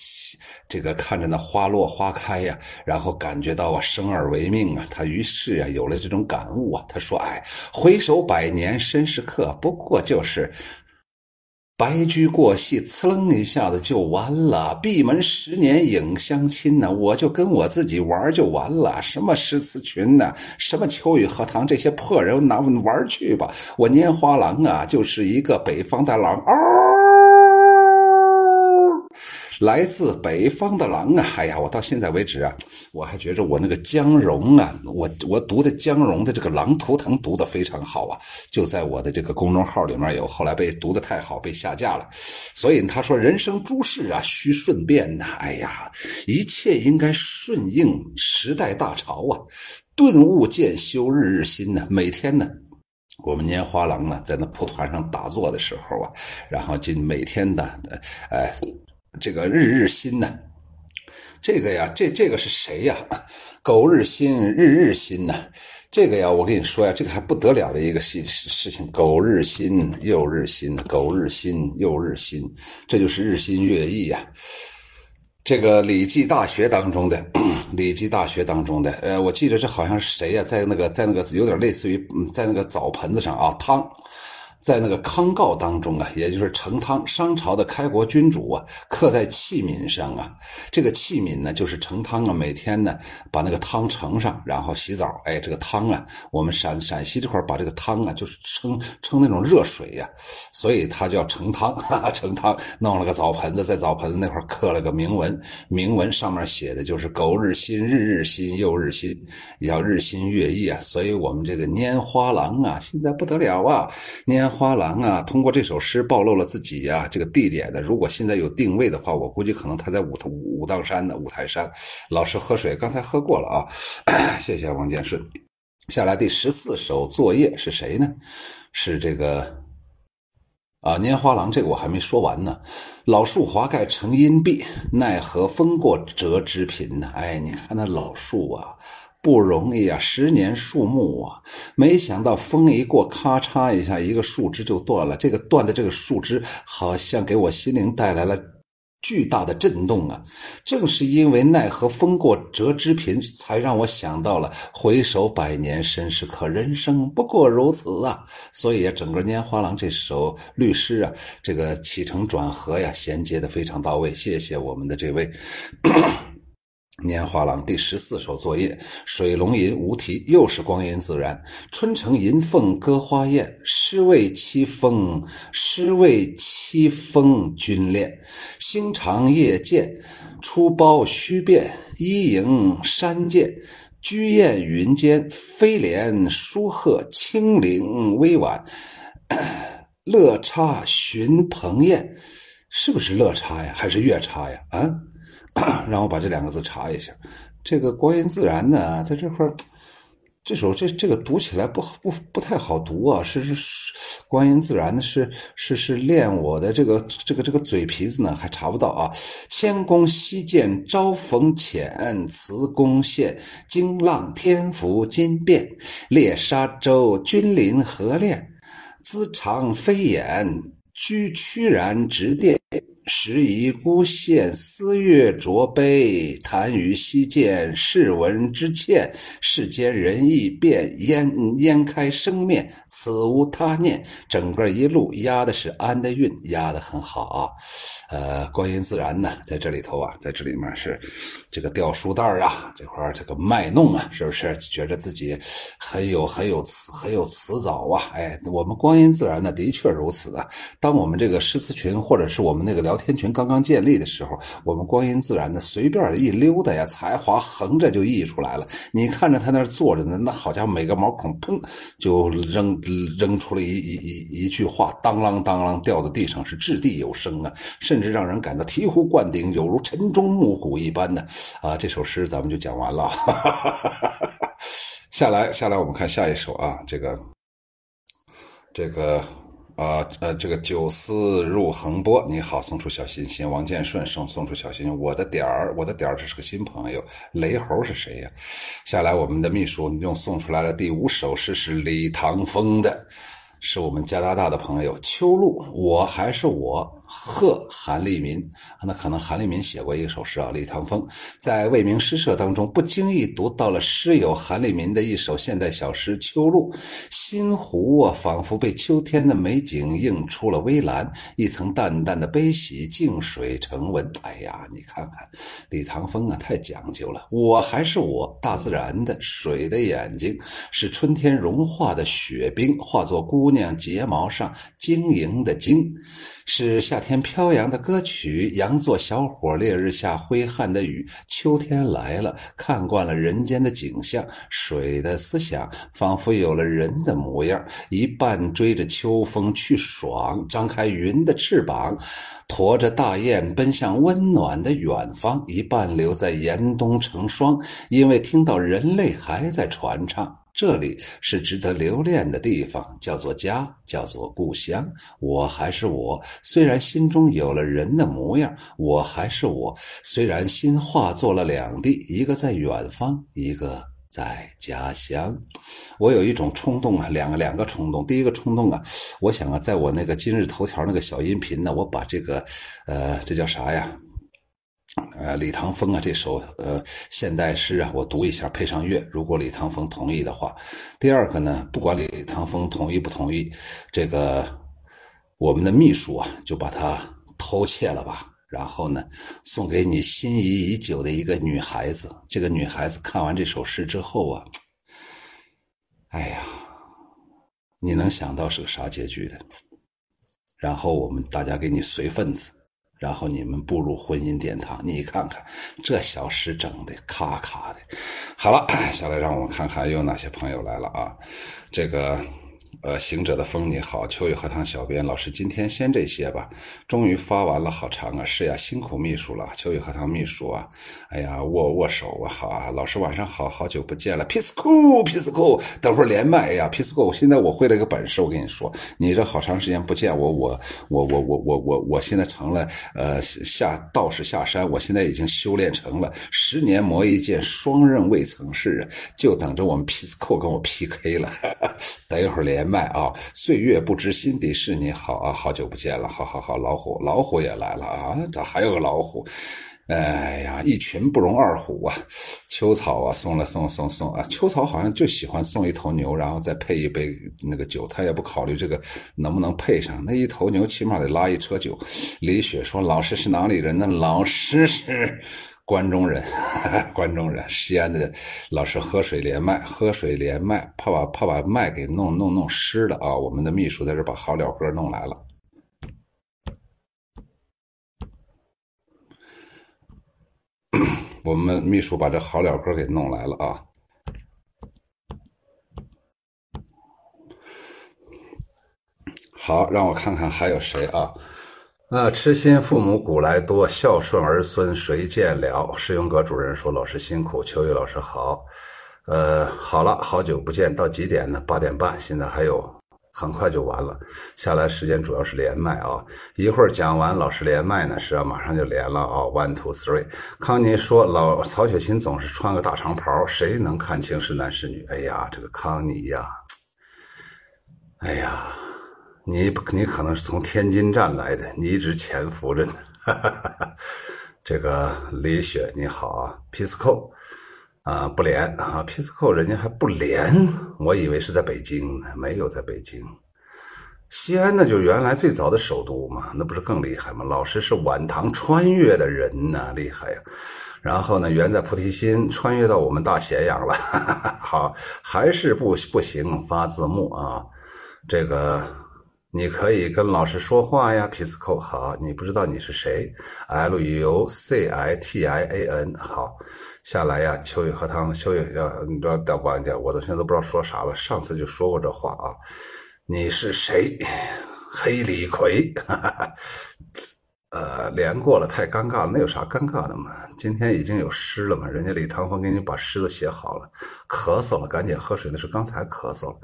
这个看着那花落花开呀，然后感觉到啊，生而为命啊，他于是啊有了这种感悟啊，他说：“哎，回首百年身是客，不过就是。”白驹过隙，呲楞一下子就完了。闭门十年影相亲呢，我就跟我自己玩就完了。什么诗词群呢？什么秋雨荷塘？这些破人拿玩去吧。我拈花郎啊，就是一个北方的狼嗷。来自北方的狼啊！哎呀，我到现在为止啊，我还觉着我那个姜蓉啊，我我读的姜蓉的这个《狼图腾》读的非常好啊，就在我的这个公众号里面有，后来被读的太好被下架了。所以他说：“人生诸事啊，需顺变呐。”哎呀，一切应该顺应时代大潮啊，顿悟渐修，日日新呐。每天呢，我们拈花郎呢，在那蒲团上打坐的时候啊，然后就每天的，哎。这个日日新呢，这个呀，这这个是谁呀？苟日新，日日新呢？这个呀，我跟你说呀，这个还不得了的一个事事情。苟日新，又日新；苟日新，又日新。这就是日新月异呀。这个《礼记大学》当中的，《礼记大学》当中的，呃，我记得这好像是谁呀？在那个，在那个有点类似于，在那个澡盆子上啊，汤。在那个康诰当中啊，也就是盛汤，商朝的开国君主啊，刻在器皿上啊。这个器皿呢，就是盛汤啊，每天呢把那个汤盛上，然后洗澡。哎，这个汤啊，我们陕陕西这块把这个汤啊，就是称称那种热水呀，所以它叫盛汤。盛汤弄了个澡盆子，在澡盆子那块刻了个铭文，铭文上面写的就是“苟日新，日日新，又日新”，要日新月异啊。所以我们这个拈花郎啊，现在不得了啊，拈。花郎啊，通过这首诗暴露了自己呀，这个地点的。如果现在有定位的话，我估计可能他在五武当山的五台山。老师喝水，刚才喝过了啊，谢谢王建顺。下来第十四首作业是谁呢？是这个啊，拈花郎这个我还没说完呢。老树华盖成荫碧，奈何风过折枝贫呢？哎，你看那老树啊，不容易啊，十年树木啊，没想到风一过，咔嚓一下，一个树枝就断了。这个断的这个树枝，好像给我心灵带来了。巨大的震动啊！正是因为奈何风过折枝频，才让我想到了回首百年身世，可人生不过如此啊！所以啊，整个《拈花郎》这首律诗啊，这个起承转合呀，衔接的非常到位。谢谢我们的这位。拈花郎第十四首作业，水龙吟无题，又是光阴自然。春城银凤歌花艳，诗为凄风，诗为凄风君恋。星长夜见，出包须变，衣迎山涧。居雁云间，飞廉书鹤，清灵微婉。乐插寻蓬砚，是不是乐插呀？还是月插呀？啊？让我把这两个字查一下。这个光阴自然呢，在这块儿，这首这这个读起来不好不不太好读啊。是是，光阴自然的是是是练我的这个这个这个嘴皮子呢，还查不到啊。千公西涧朝逢浅，辞宫县惊浪天浮金变。猎沙洲君临何恋？姿长飞眼，居屈然直殿。时移孤县，思月浊杯，谈于西涧，世闻之欠。世间人意变，烟烟开生面，此无他念。整个一路压的是安的韵，压的很好啊。呃，光阴自然呢，在这里头啊，在这里面是这个吊书袋啊，这块这个卖弄啊，是不是觉得自己很有很有词很有词藻啊？哎，我们光阴自然呢，的确如此啊。当我们这个诗词群或者是我们那个聊。天群刚刚建立的时候，我们光阴自然的随便一溜达呀，才华横着就溢出来了。你看着他那坐着呢，那好家伙，每个毛孔砰就扔扔出了一一一一句话，当啷当啷掉在地上，是掷地有声啊，甚至让人感到醍醐灌顶，有如晨钟暮鼓一般的啊。这首诗咱们就讲完了，下 来下来，我们看下一首啊，这个这个。啊呃，这个九思入横波，你好，送出小心心。王建顺送送出小心心。我的点儿，我的点儿，这是个新朋友。雷猴是谁呀？下来，我们的秘书用送出来的第五首诗，是李唐风的。是我们加拿大的朋友秋露，我还是我，贺韩立民。那可能韩立民写过一首诗啊。李唐风在未名诗社当中不经意读到了诗友韩立民的一首现代小诗《秋露》，心湖啊，仿佛被秋天的美景映出了微蓝，一层淡淡的悲喜，静水成文。哎呀，你看看李唐风啊，太讲究了。我还是我，大自然的水的眼睛，是春天融化的雪冰，化作孤。姑娘睫毛上晶莹的晶，是夏天飘扬的歌曲。羊作小伙，烈日下挥汗的雨。秋天来了，看惯了人间的景象，水的思想仿佛有了人的模样。一半追着秋风去爽，张开云的翅膀，驮着大雁奔向温暖的远方；一半留在严冬成霜，因为听到人类还在传唱。这里是值得留恋的地方，叫做家，叫做故乡。我还是我，虽然心中有了人的模样；我还是我，虽然心化作了两地，一个在远方，一个在家乡。我有一种冲动啊，两个两个冲动。第一个冲动啊，我想啊，在我那个今日头条那个小音频呢，我把这个，呃，这叫啥呀？呃，李唐风啊，这首呃现代诗啊，我读一下，配上乐。如果李唐风同意的话，第二个呢，不管李唐风同意不同意，这个我们的秘书啊，就把它偷窃了吧。然后呢，送给你心仪已久的一个女孩子。这个女孩子看完这首诗之后啊，哎呀，你能想到是个啥结局的？然后我们大家给你随份子。然后你们步入婚姻殿堂，你看看这小诗整的咔咔的。好了，下来让我们看看又有哪些朋友来了啊？这个呃，行者的风你好，秋雨荷塘小编老师，今天先这些吧。终于发完了，好长啊！是呀，辛苦秘书了，秋雨荷塘秘书啊。哎呀，握握手啊，好啊，老师晚上好，好久不见了。Peace cool，Peace cool，等会儿连麦。哎呀，Peace cool，我现在我会了一个本事，我跟你说，你这好长时间不见我，我我我我我我我现在成了呃下道士下山，我现在已经修炼成了十年磨一剑，双刃未曾试，就等着我们 Peace cool 跟我 PK 了。等一会儿连。麦啊，岁月不知心底事，你好啊，好久不见了，好好好，老虎老虎也来了啊，咋还有个老虎？哎呀，一群不容二虎啊！秋草啊，送了送送送啊！秋草好像就喜欢送一头牛，然后再配一杯那个酒，他也不考虑这个能不能配上。那一头牛起码得拉一车酒。李雪说：“老师是哪里人呢？”老师是。关中人，关中人，西安的老是喝水连麦，喝水连麦，怕把怕把麦给弄弄弄湿了啊！我们的秘书在这把好了歌弄来了，我们秘书把这好了歌给弄来了啊！好，让我看看还有谁啊？啊，痴心父母古来多，孝顺儿孙谁见了？世用阁主任说：“老师辛苦，秋雨老师好。”呃，好了，好久不见，到几点呢？八点半，现在还有，很快就完了。下来时间主要是连麦啊，一会儿讲完，老师连麦呢，是啊，马上就连了啊。One two three，康妮说：“老曹雪芹总是穿个大长袍，谁能看清是男是女？”哎呀，这个康妮呀，哎呀。你你可能是从天津站来的，你一直潜伏着呢。哈哈哈这个李雪你好啊，Pisco 啊不连啊，Pisco 人家还不连，我以为是在北京呢，没有在北京。西安那就原来最早的首都嘛，那不是更厉害吗？老师是晚唐穿越的人呐，厉害呀。然后呢，原在菩提心穿越到我们大咸阳了，哈哈好，还是不不行，发字幕啊，这个。你可以跟老师说话呀，Pisco 好，你不知道你是谁，L U C I T I A N 好，下来呀，秋雨荷塘，秋雨要你知道大关键，我都现在都不知道说啥了，上次就说过这话啊，你是谁？黑李逵，呃，连过了太尴尬了，那有啥尴尬的嘛？今天已经有诗了嘛，人家李唐风给你把诗都写好了，咳嗽了，赶紧喝水，那是刚才咳嗽了。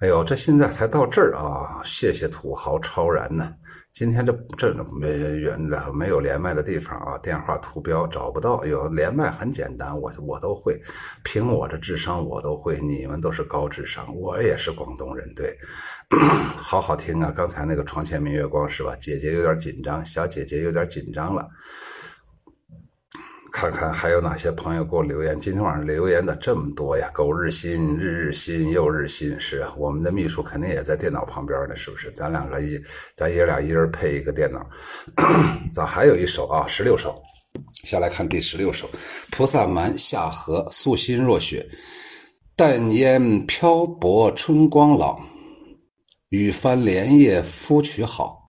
哎呦，这现在才到这儿啊！谢谢土豪超然呢。今天这这没远的没有连麦的地方啊，电话图标找不到。有连麦很简单，我我都会。凭我这智商，我都会。你们都是高智商，我也是广东人，对，好好听啊！刚才那个床前明月光是吧？姐姐有点紧张，小姐姐有点紧张了。看看还有哪些朋友给我留言？今天晚上留言的这么多呀！狗日新，日日新，又日新。是啊，我们的秘书肯定也在电脑旁边呢，是不是？咱两个一，咱爷俩一人配一个电脑。咋还有一首啊？十六首，下来看第十六首：菩萨蛮下河，素心若雪。淡烟漂泊春光老，雨翻莲叶夫蕖好。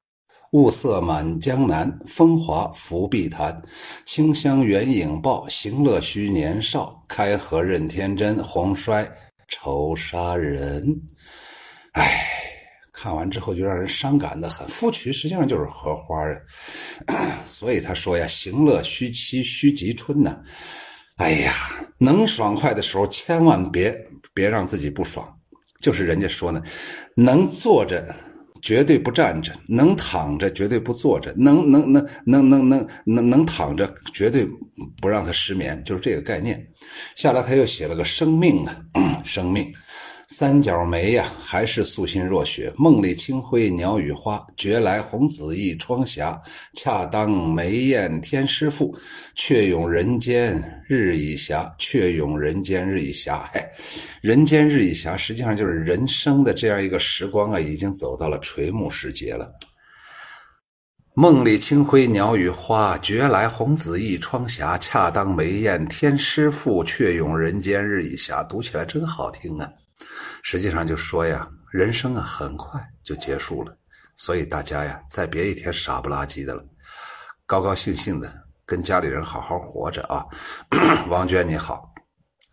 雾色满江南，风华拂碧潭。清香远影报，行乐须年少。开合任天真，黄衰愁杀人。哎，看完之后就让人伤感的很。芙蕖实际上就是荷花啊，所以他说呀：“行乐须期，须及春呢。”哎呀，能爽快的时候千万别别让自己不爽。就是人家说呢，能坐着。绝对不站着，能躺着绝对不坐着，能能能能能能能能躺着绝对不让他失眠，就是这个概念。下来他又写了个生命啊，生命。三角梅呀，还是素心若雪。梦里清辉鸟语花，觉来红紫一窗霞。恰当梅艳天师赋，却咏人间日已暇。却咏人间日已暇。嘿，人间日已暇，实际上就是人生的这样一个时光啊，已经走到了垂暮时节了。梦里清辉鸟语花，觉来红紫一窗霞。恰当梅艳天师赋，却咏人间日已暇。读起来真好听啊！实际上就说呀，人生啊很快就结束了，所以大家呀再别一天傻不拉几的了，高高兴兴的跟家里人好好活着啊。王娟你好，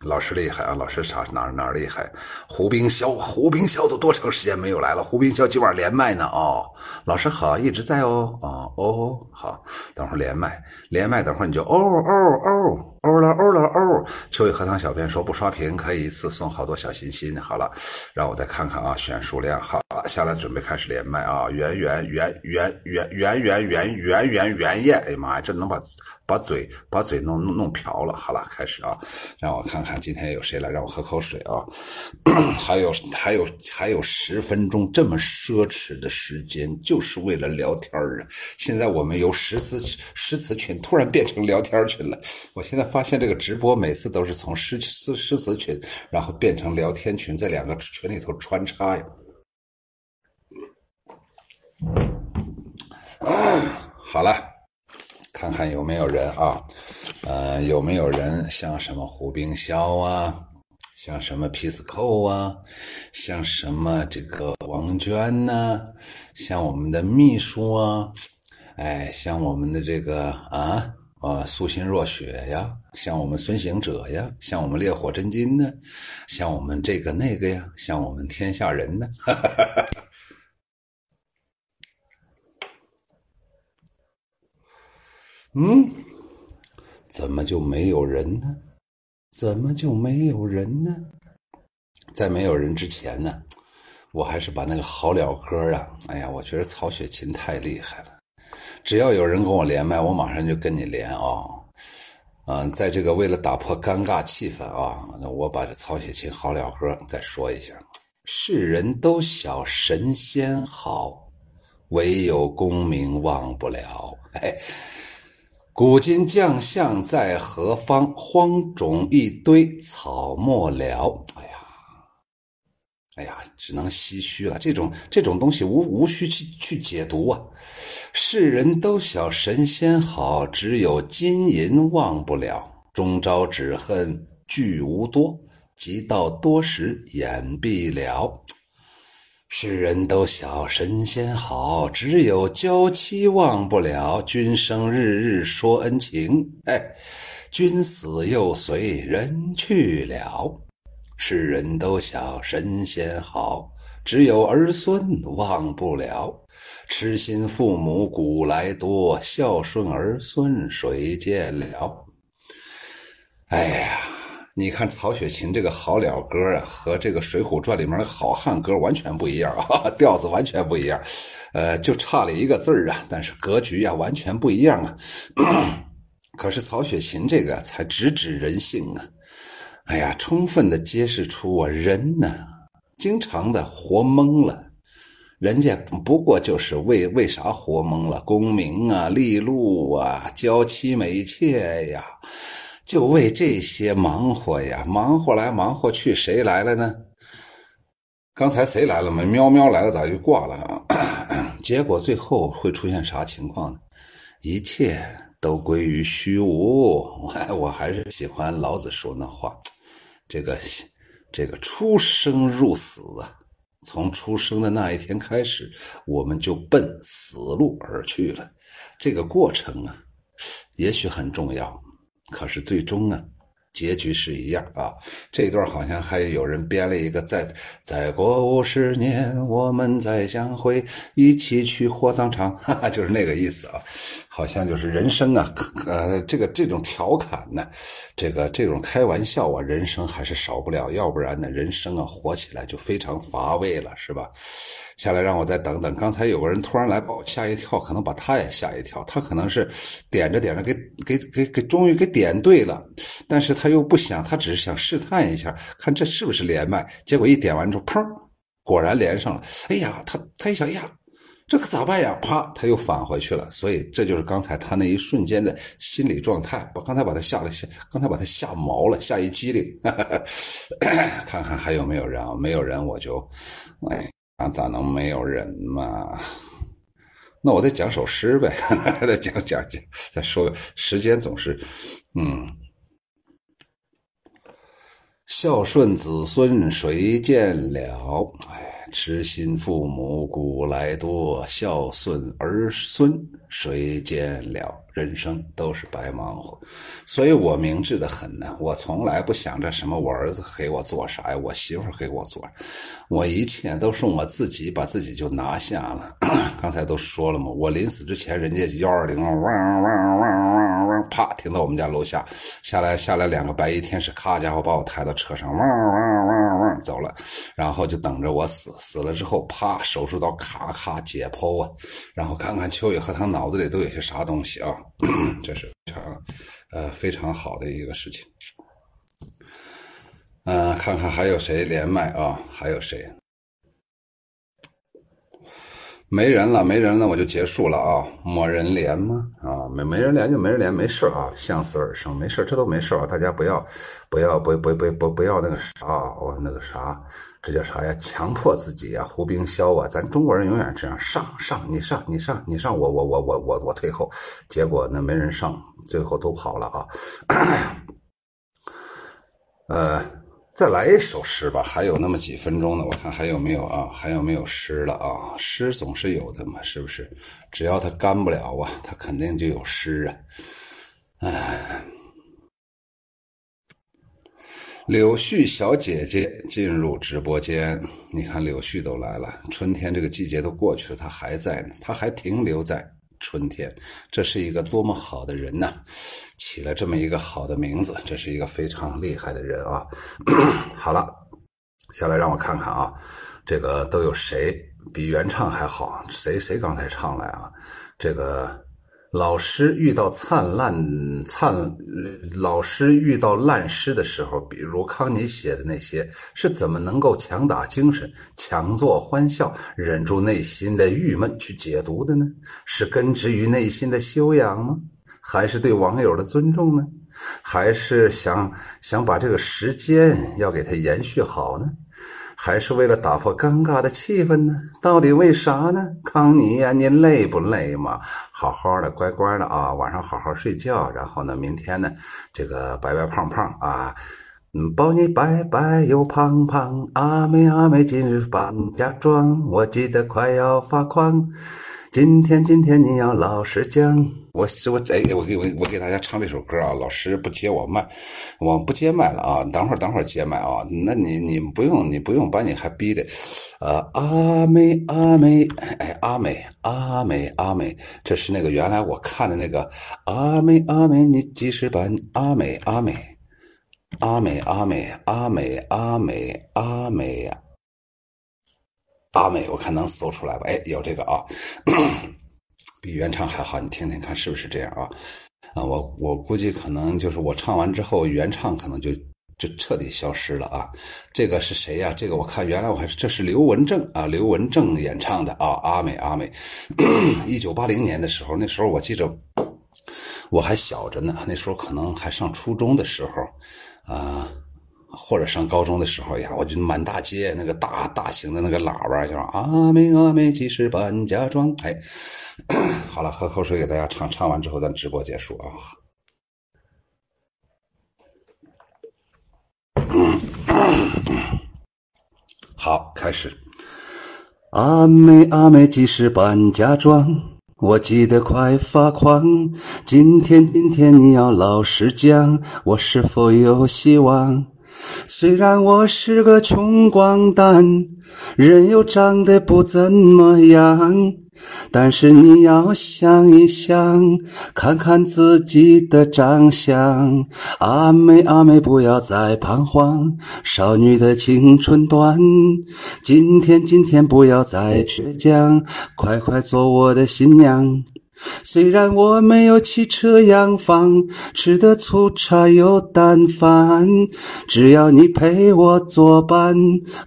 老师厉害啊！老师啥哪哪厉害？胡冰霄，胡冰霄都多长时间没有来了？胡冰霄今晚连麦呢哦。老师好，一直在哦哦哦好，等会儿连麦连麦，等会儿你就哦哦哦哦了哦了哦。秋雨荷塘小编说不刷屏可以一次送好多小心心。好了，让我再看看啊，选数量好了，下来准备开始连麦啊。圆圆圆圆圆圆圆圆圆圆圆圆，哎呀妈呀，这能把。把嘴把嘴弄弄弄瓢了，好了，开始啊！让我看看今天有谁来，让我喝口水啊！还有还有还有十分钟，这么奢侈的时间，就是为了聊天儿啊！现在我们由诗词诗词群突然变成聊天群了。我现在发现这个直播每次都是从诗诗诗词群，然后变成聊天群，在两个群里头穿插呀。好了。看看有没有人啊，呃，有没有人像什么胡冰霄啊，像什么皮斯寇啊，像什么这个王娟呐，像我们的秘书啊，哎，像我们的这个啊啊素心若雪呀，像我们孙行者呀，像我们烈火真金呢，像我们这个那个呀，像我们天下人呢。哈哈哈哈嗯，怎么就没有人呢？怎么就没有人呢？在没有人之前呢，我还是把那个好了歌啊！哎呀，我觉得曹雪芹太厉害了。只要有人跟我连麦，我马上就跟你连啊！嗯，在这个为了打破尴尬气氛啊，那我把这曹雪芹好了歌再说一下：世人都晓神仙好，唯有功名忘不了。嘿。古今将相在何方？荒冢一堆草没了。哎呀，哎呀，只能唏嘘了。这种这种东西无无需去去解读啊。世人都晓神仙好，只有金银忘不了。终朝只恨聚无多，及到多时眼闭了。世人都晓神仙好，只有娇妻忘不了。君生日日说恩情，哎，君死又随人去了。世人都晓神仙好，只有儿孙忘不了。痴心父母古来多，孝顺儿孙谁见了？哎呀！你看曹雪芹这个好了歌啊，和这个《水浒传》里面的好汉歌完全不一样啊，调子完全不一样，呃，就差了一个字儿啊，但是格局呀完全不一样啊。可是曹雪芹这个才直指人性啊，哎呀，充分的揭示出我人呢，经常的活懵了，人家不过就是为为啥活懵了？功名啊，利禄啊，娇妻美妾呀。就为这些忙活呀，忙活来忙活去，谁来了呢？刚才谁来了吗？喵喵来了，咋就挂了？结果最后会出现啥情况呢？一切都归于虚无。我还是喜欢老子说那话：这个这个出生入死啊，从出生的那一天开始，我们就奔死路而去了。这个过程啊，也许很重要。可是最终呢，结局是一样啊。这一段好像还有人编了一个，再再过五十年，我们再相会，一起去火葬场，哈哈，就是那个意思啊。好像就是人生啊，呃，这个这种调侃呢，这个这种开玩笑啊，人生还是少不了，要不然呢，人生啊，活起来就非常乏味了，是吧？下来让我再等等。刚才有个人突然来把我吓一跳，可能把他也吓一跳。他可能是点着点着给给给给，终于给点对了，但是他他又不想，他只是想试探一下，看这是不是连麦。结果一点完之后，砰，果然连上了。哎呀，他他一想，哎呀。这可咋办呀？啪，他又返回去了。所以这就是刚才他那一瞬间的心理状态。我刚才把他吓了吓，刚才把他吓毛了，吓一激灵。看看还有没有人啊？没有人，我就，哎，那咋能没有人嘛？那我再讲首诗呗，再讲讲讲，再说。时间总是，嗯，孝顺子孙谁见了？哎。痴心父母古来多，孝顺儿孙谁见了？人生都是白忙活，所以我明智的很呢。我从来不想着什么我儿子给我做啥呀，我媳妇给我做，我一切都是我自己把自己就拿下了。刚才都说了嘛，我临死之前，人家幺二零汪汪汪汪汪，啪停到我们家楼下，下来下来两个白衣天使，咔家伙把我抬到车上，汪汪汪汪走了，然后就等着我死。死了之后，啪手术刀咔咔解剖啊，然后看看秋雨荷他脑子里都有些啥东西啊。这是非常，呃，非常好的一个事情。嗯，看看还有谁连麦啊？还有谁？没人了，没人了，我就结束了啊！没人连吗？啊，没没人连就没人连，没事啊，向死而生，没事，这都没事啊！大家不要，不要，不不不不不要那个啥，我那个啥，这叫啥呀？强迫自己呀，胡冰霄啊！咱中国人永远这样，上上，你上，你上，你上，我我我我我我退后，结果呢，没人上，最后都跑了啊！呃。再来一首诗吧，还有那么几分钟呢，我看还有没有啊？还有没有诗了啊？诗总是有的嘛，是不是？只要它干不了啊，它肯定就有诗啊。哎，柳絮小姐姐进入直播间，你看柳絮都来了，春天这个季节都过去了，它还在呢，它还停留在。春天，这是一个多么好的人呐！起了这么一个好的名字，这是一个非常厉害的人啊！好了，下来让我看看啊，这个都有谁比原唱还好？谁谁刚才唱来啊？这个。老师遇到灿烂灿，老师遇到烂诗的时候，比如康妮写的那些，是怎么能够强打精神、强作欢笑、忍住内心的郁闷去解读的呢？是根植于内心的修养吗？还是对网友的尊重呢？还是想想把这个时间要给它延续好呢？还是为了打破尴尬的气氛呢？到底为啥呢？康妮呀，您累不累嘛？好好的，乖乖的啊，晚上好好睡觉。然后呢，明天呢，这个白白胖胖啊，抱你白白又胖胖。阿妹阿妹，今日搬家装，我急得快要发狂。今天今天你要老实讲，我我哎我给我我给大家唱这首歌啊，老师不接我麦，我不接麦了啊，等会儿等会儿接麦啊，那你你不用你不用把你还逼的，呃阿美阿美哎阿美阿美阿美，这是那个原来我看的那个阿美阿美你几时搬阿美阿美阿美阿美阿美阿美阿美。阿美，我看能搜出来吧？哎，有这个啊，比原唱还好，你听听看是不是这样啊？啊，我我估计可能就是我唱完之后，原唱可能就就彻底消失了啊。这个是谁呀？这个我看原来我还是这是刘文正啊，刘文正演唱的啊。阿美，阿美，一九八零年的时候，那时候我记着我还小着呢，那时候可能还上初中的时候啊。或者上高中的时候呀，我就满大街那个大大型的那个喇叭，就说阿妹阿妹即是搬家装？哎，好了，喝口水给大家唱，唱完之后咱直播结束啊。好，开始。阿妹阿妹即是搬家装？我急得快发狂。今天今天你要老实讲，我是否有希望？虽然我是个穷光蛋，人又长得不怎么样，但是你要想一想，看看自己的长相。阿妹阿妹，不要再彷徨，少女的青春短。今天今天，不要再倔强，快快做我的新娘。虽然我没有汽车洋房，吃的粗茶又淡饭，只要你陪我作伴，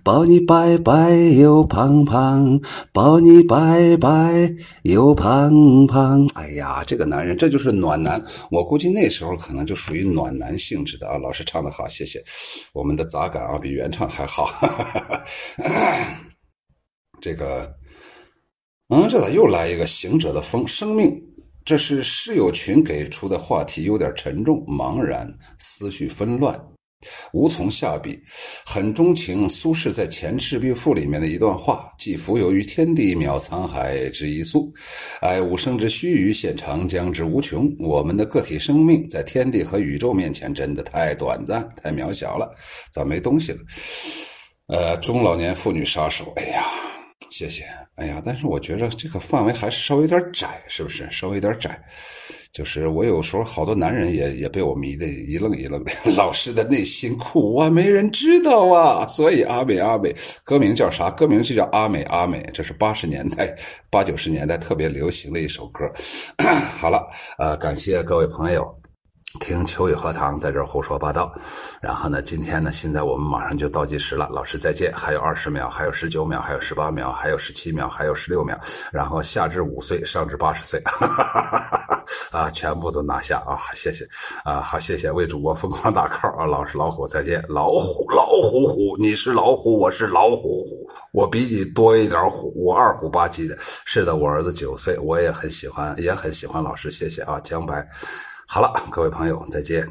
抱你白白又胖胖，抱你白白又胖胖。哎呀，这个男人这就是暖男，我估计那时候可能就属于暖男性质的啊。老师唱的好，谢谢，我们的杂感啊比原唱还好。这个。嗯，这咋又来一个行者的风？生命，这是室友群给出的话题，有点沉重，茫然，思绪纷乱。无从下笔，很钟情苏轼在《前赤壁赋》里面的一段话：“寄蜉蝣于天地，渺沧海之一粟。哀吾生之须臾，现长江之无穷。”我们的个体生命在天地和宇宙面前真的太短暂、太渺小了，咋没东西了。呃，中老年妇女杀手，哎呀，谢谢。哎呀，但是我觉着这个范围还是稍微有点窄，是不是？稍微有点窄。就是我有时候好多男人也也被我迷得一愣一愣的。老师的内心苦啊，没人知道啊。所以阿美阿美，歌名叫啥？歌名就叫阿美阿美。这是八十年代、八九十年代特别流行的一首歌。好了，呃，感谢各位朋友。听秋雨荷塘在这儿胡说八道，然后呢，今天呢，现在我们马上就倒计时了，老师再见，还有二十秒，还有十九秒，还有十八秒，还有十七秒，还有十六秒，然后下至五岁，上至八十岁，啊，全部都拿下啊！谢谢。啊，好，谢谢。为主播疯狂打 call 啊，老师老虎再见，老虎老虎虎，你是老虎，我是老虎虎，我比你多一点虎，我二虎八鸡的，是的，我儿子九岁，我也很喜欢，也很喜欢老师，谢谢啊，江白。好了，各位朋友，再见。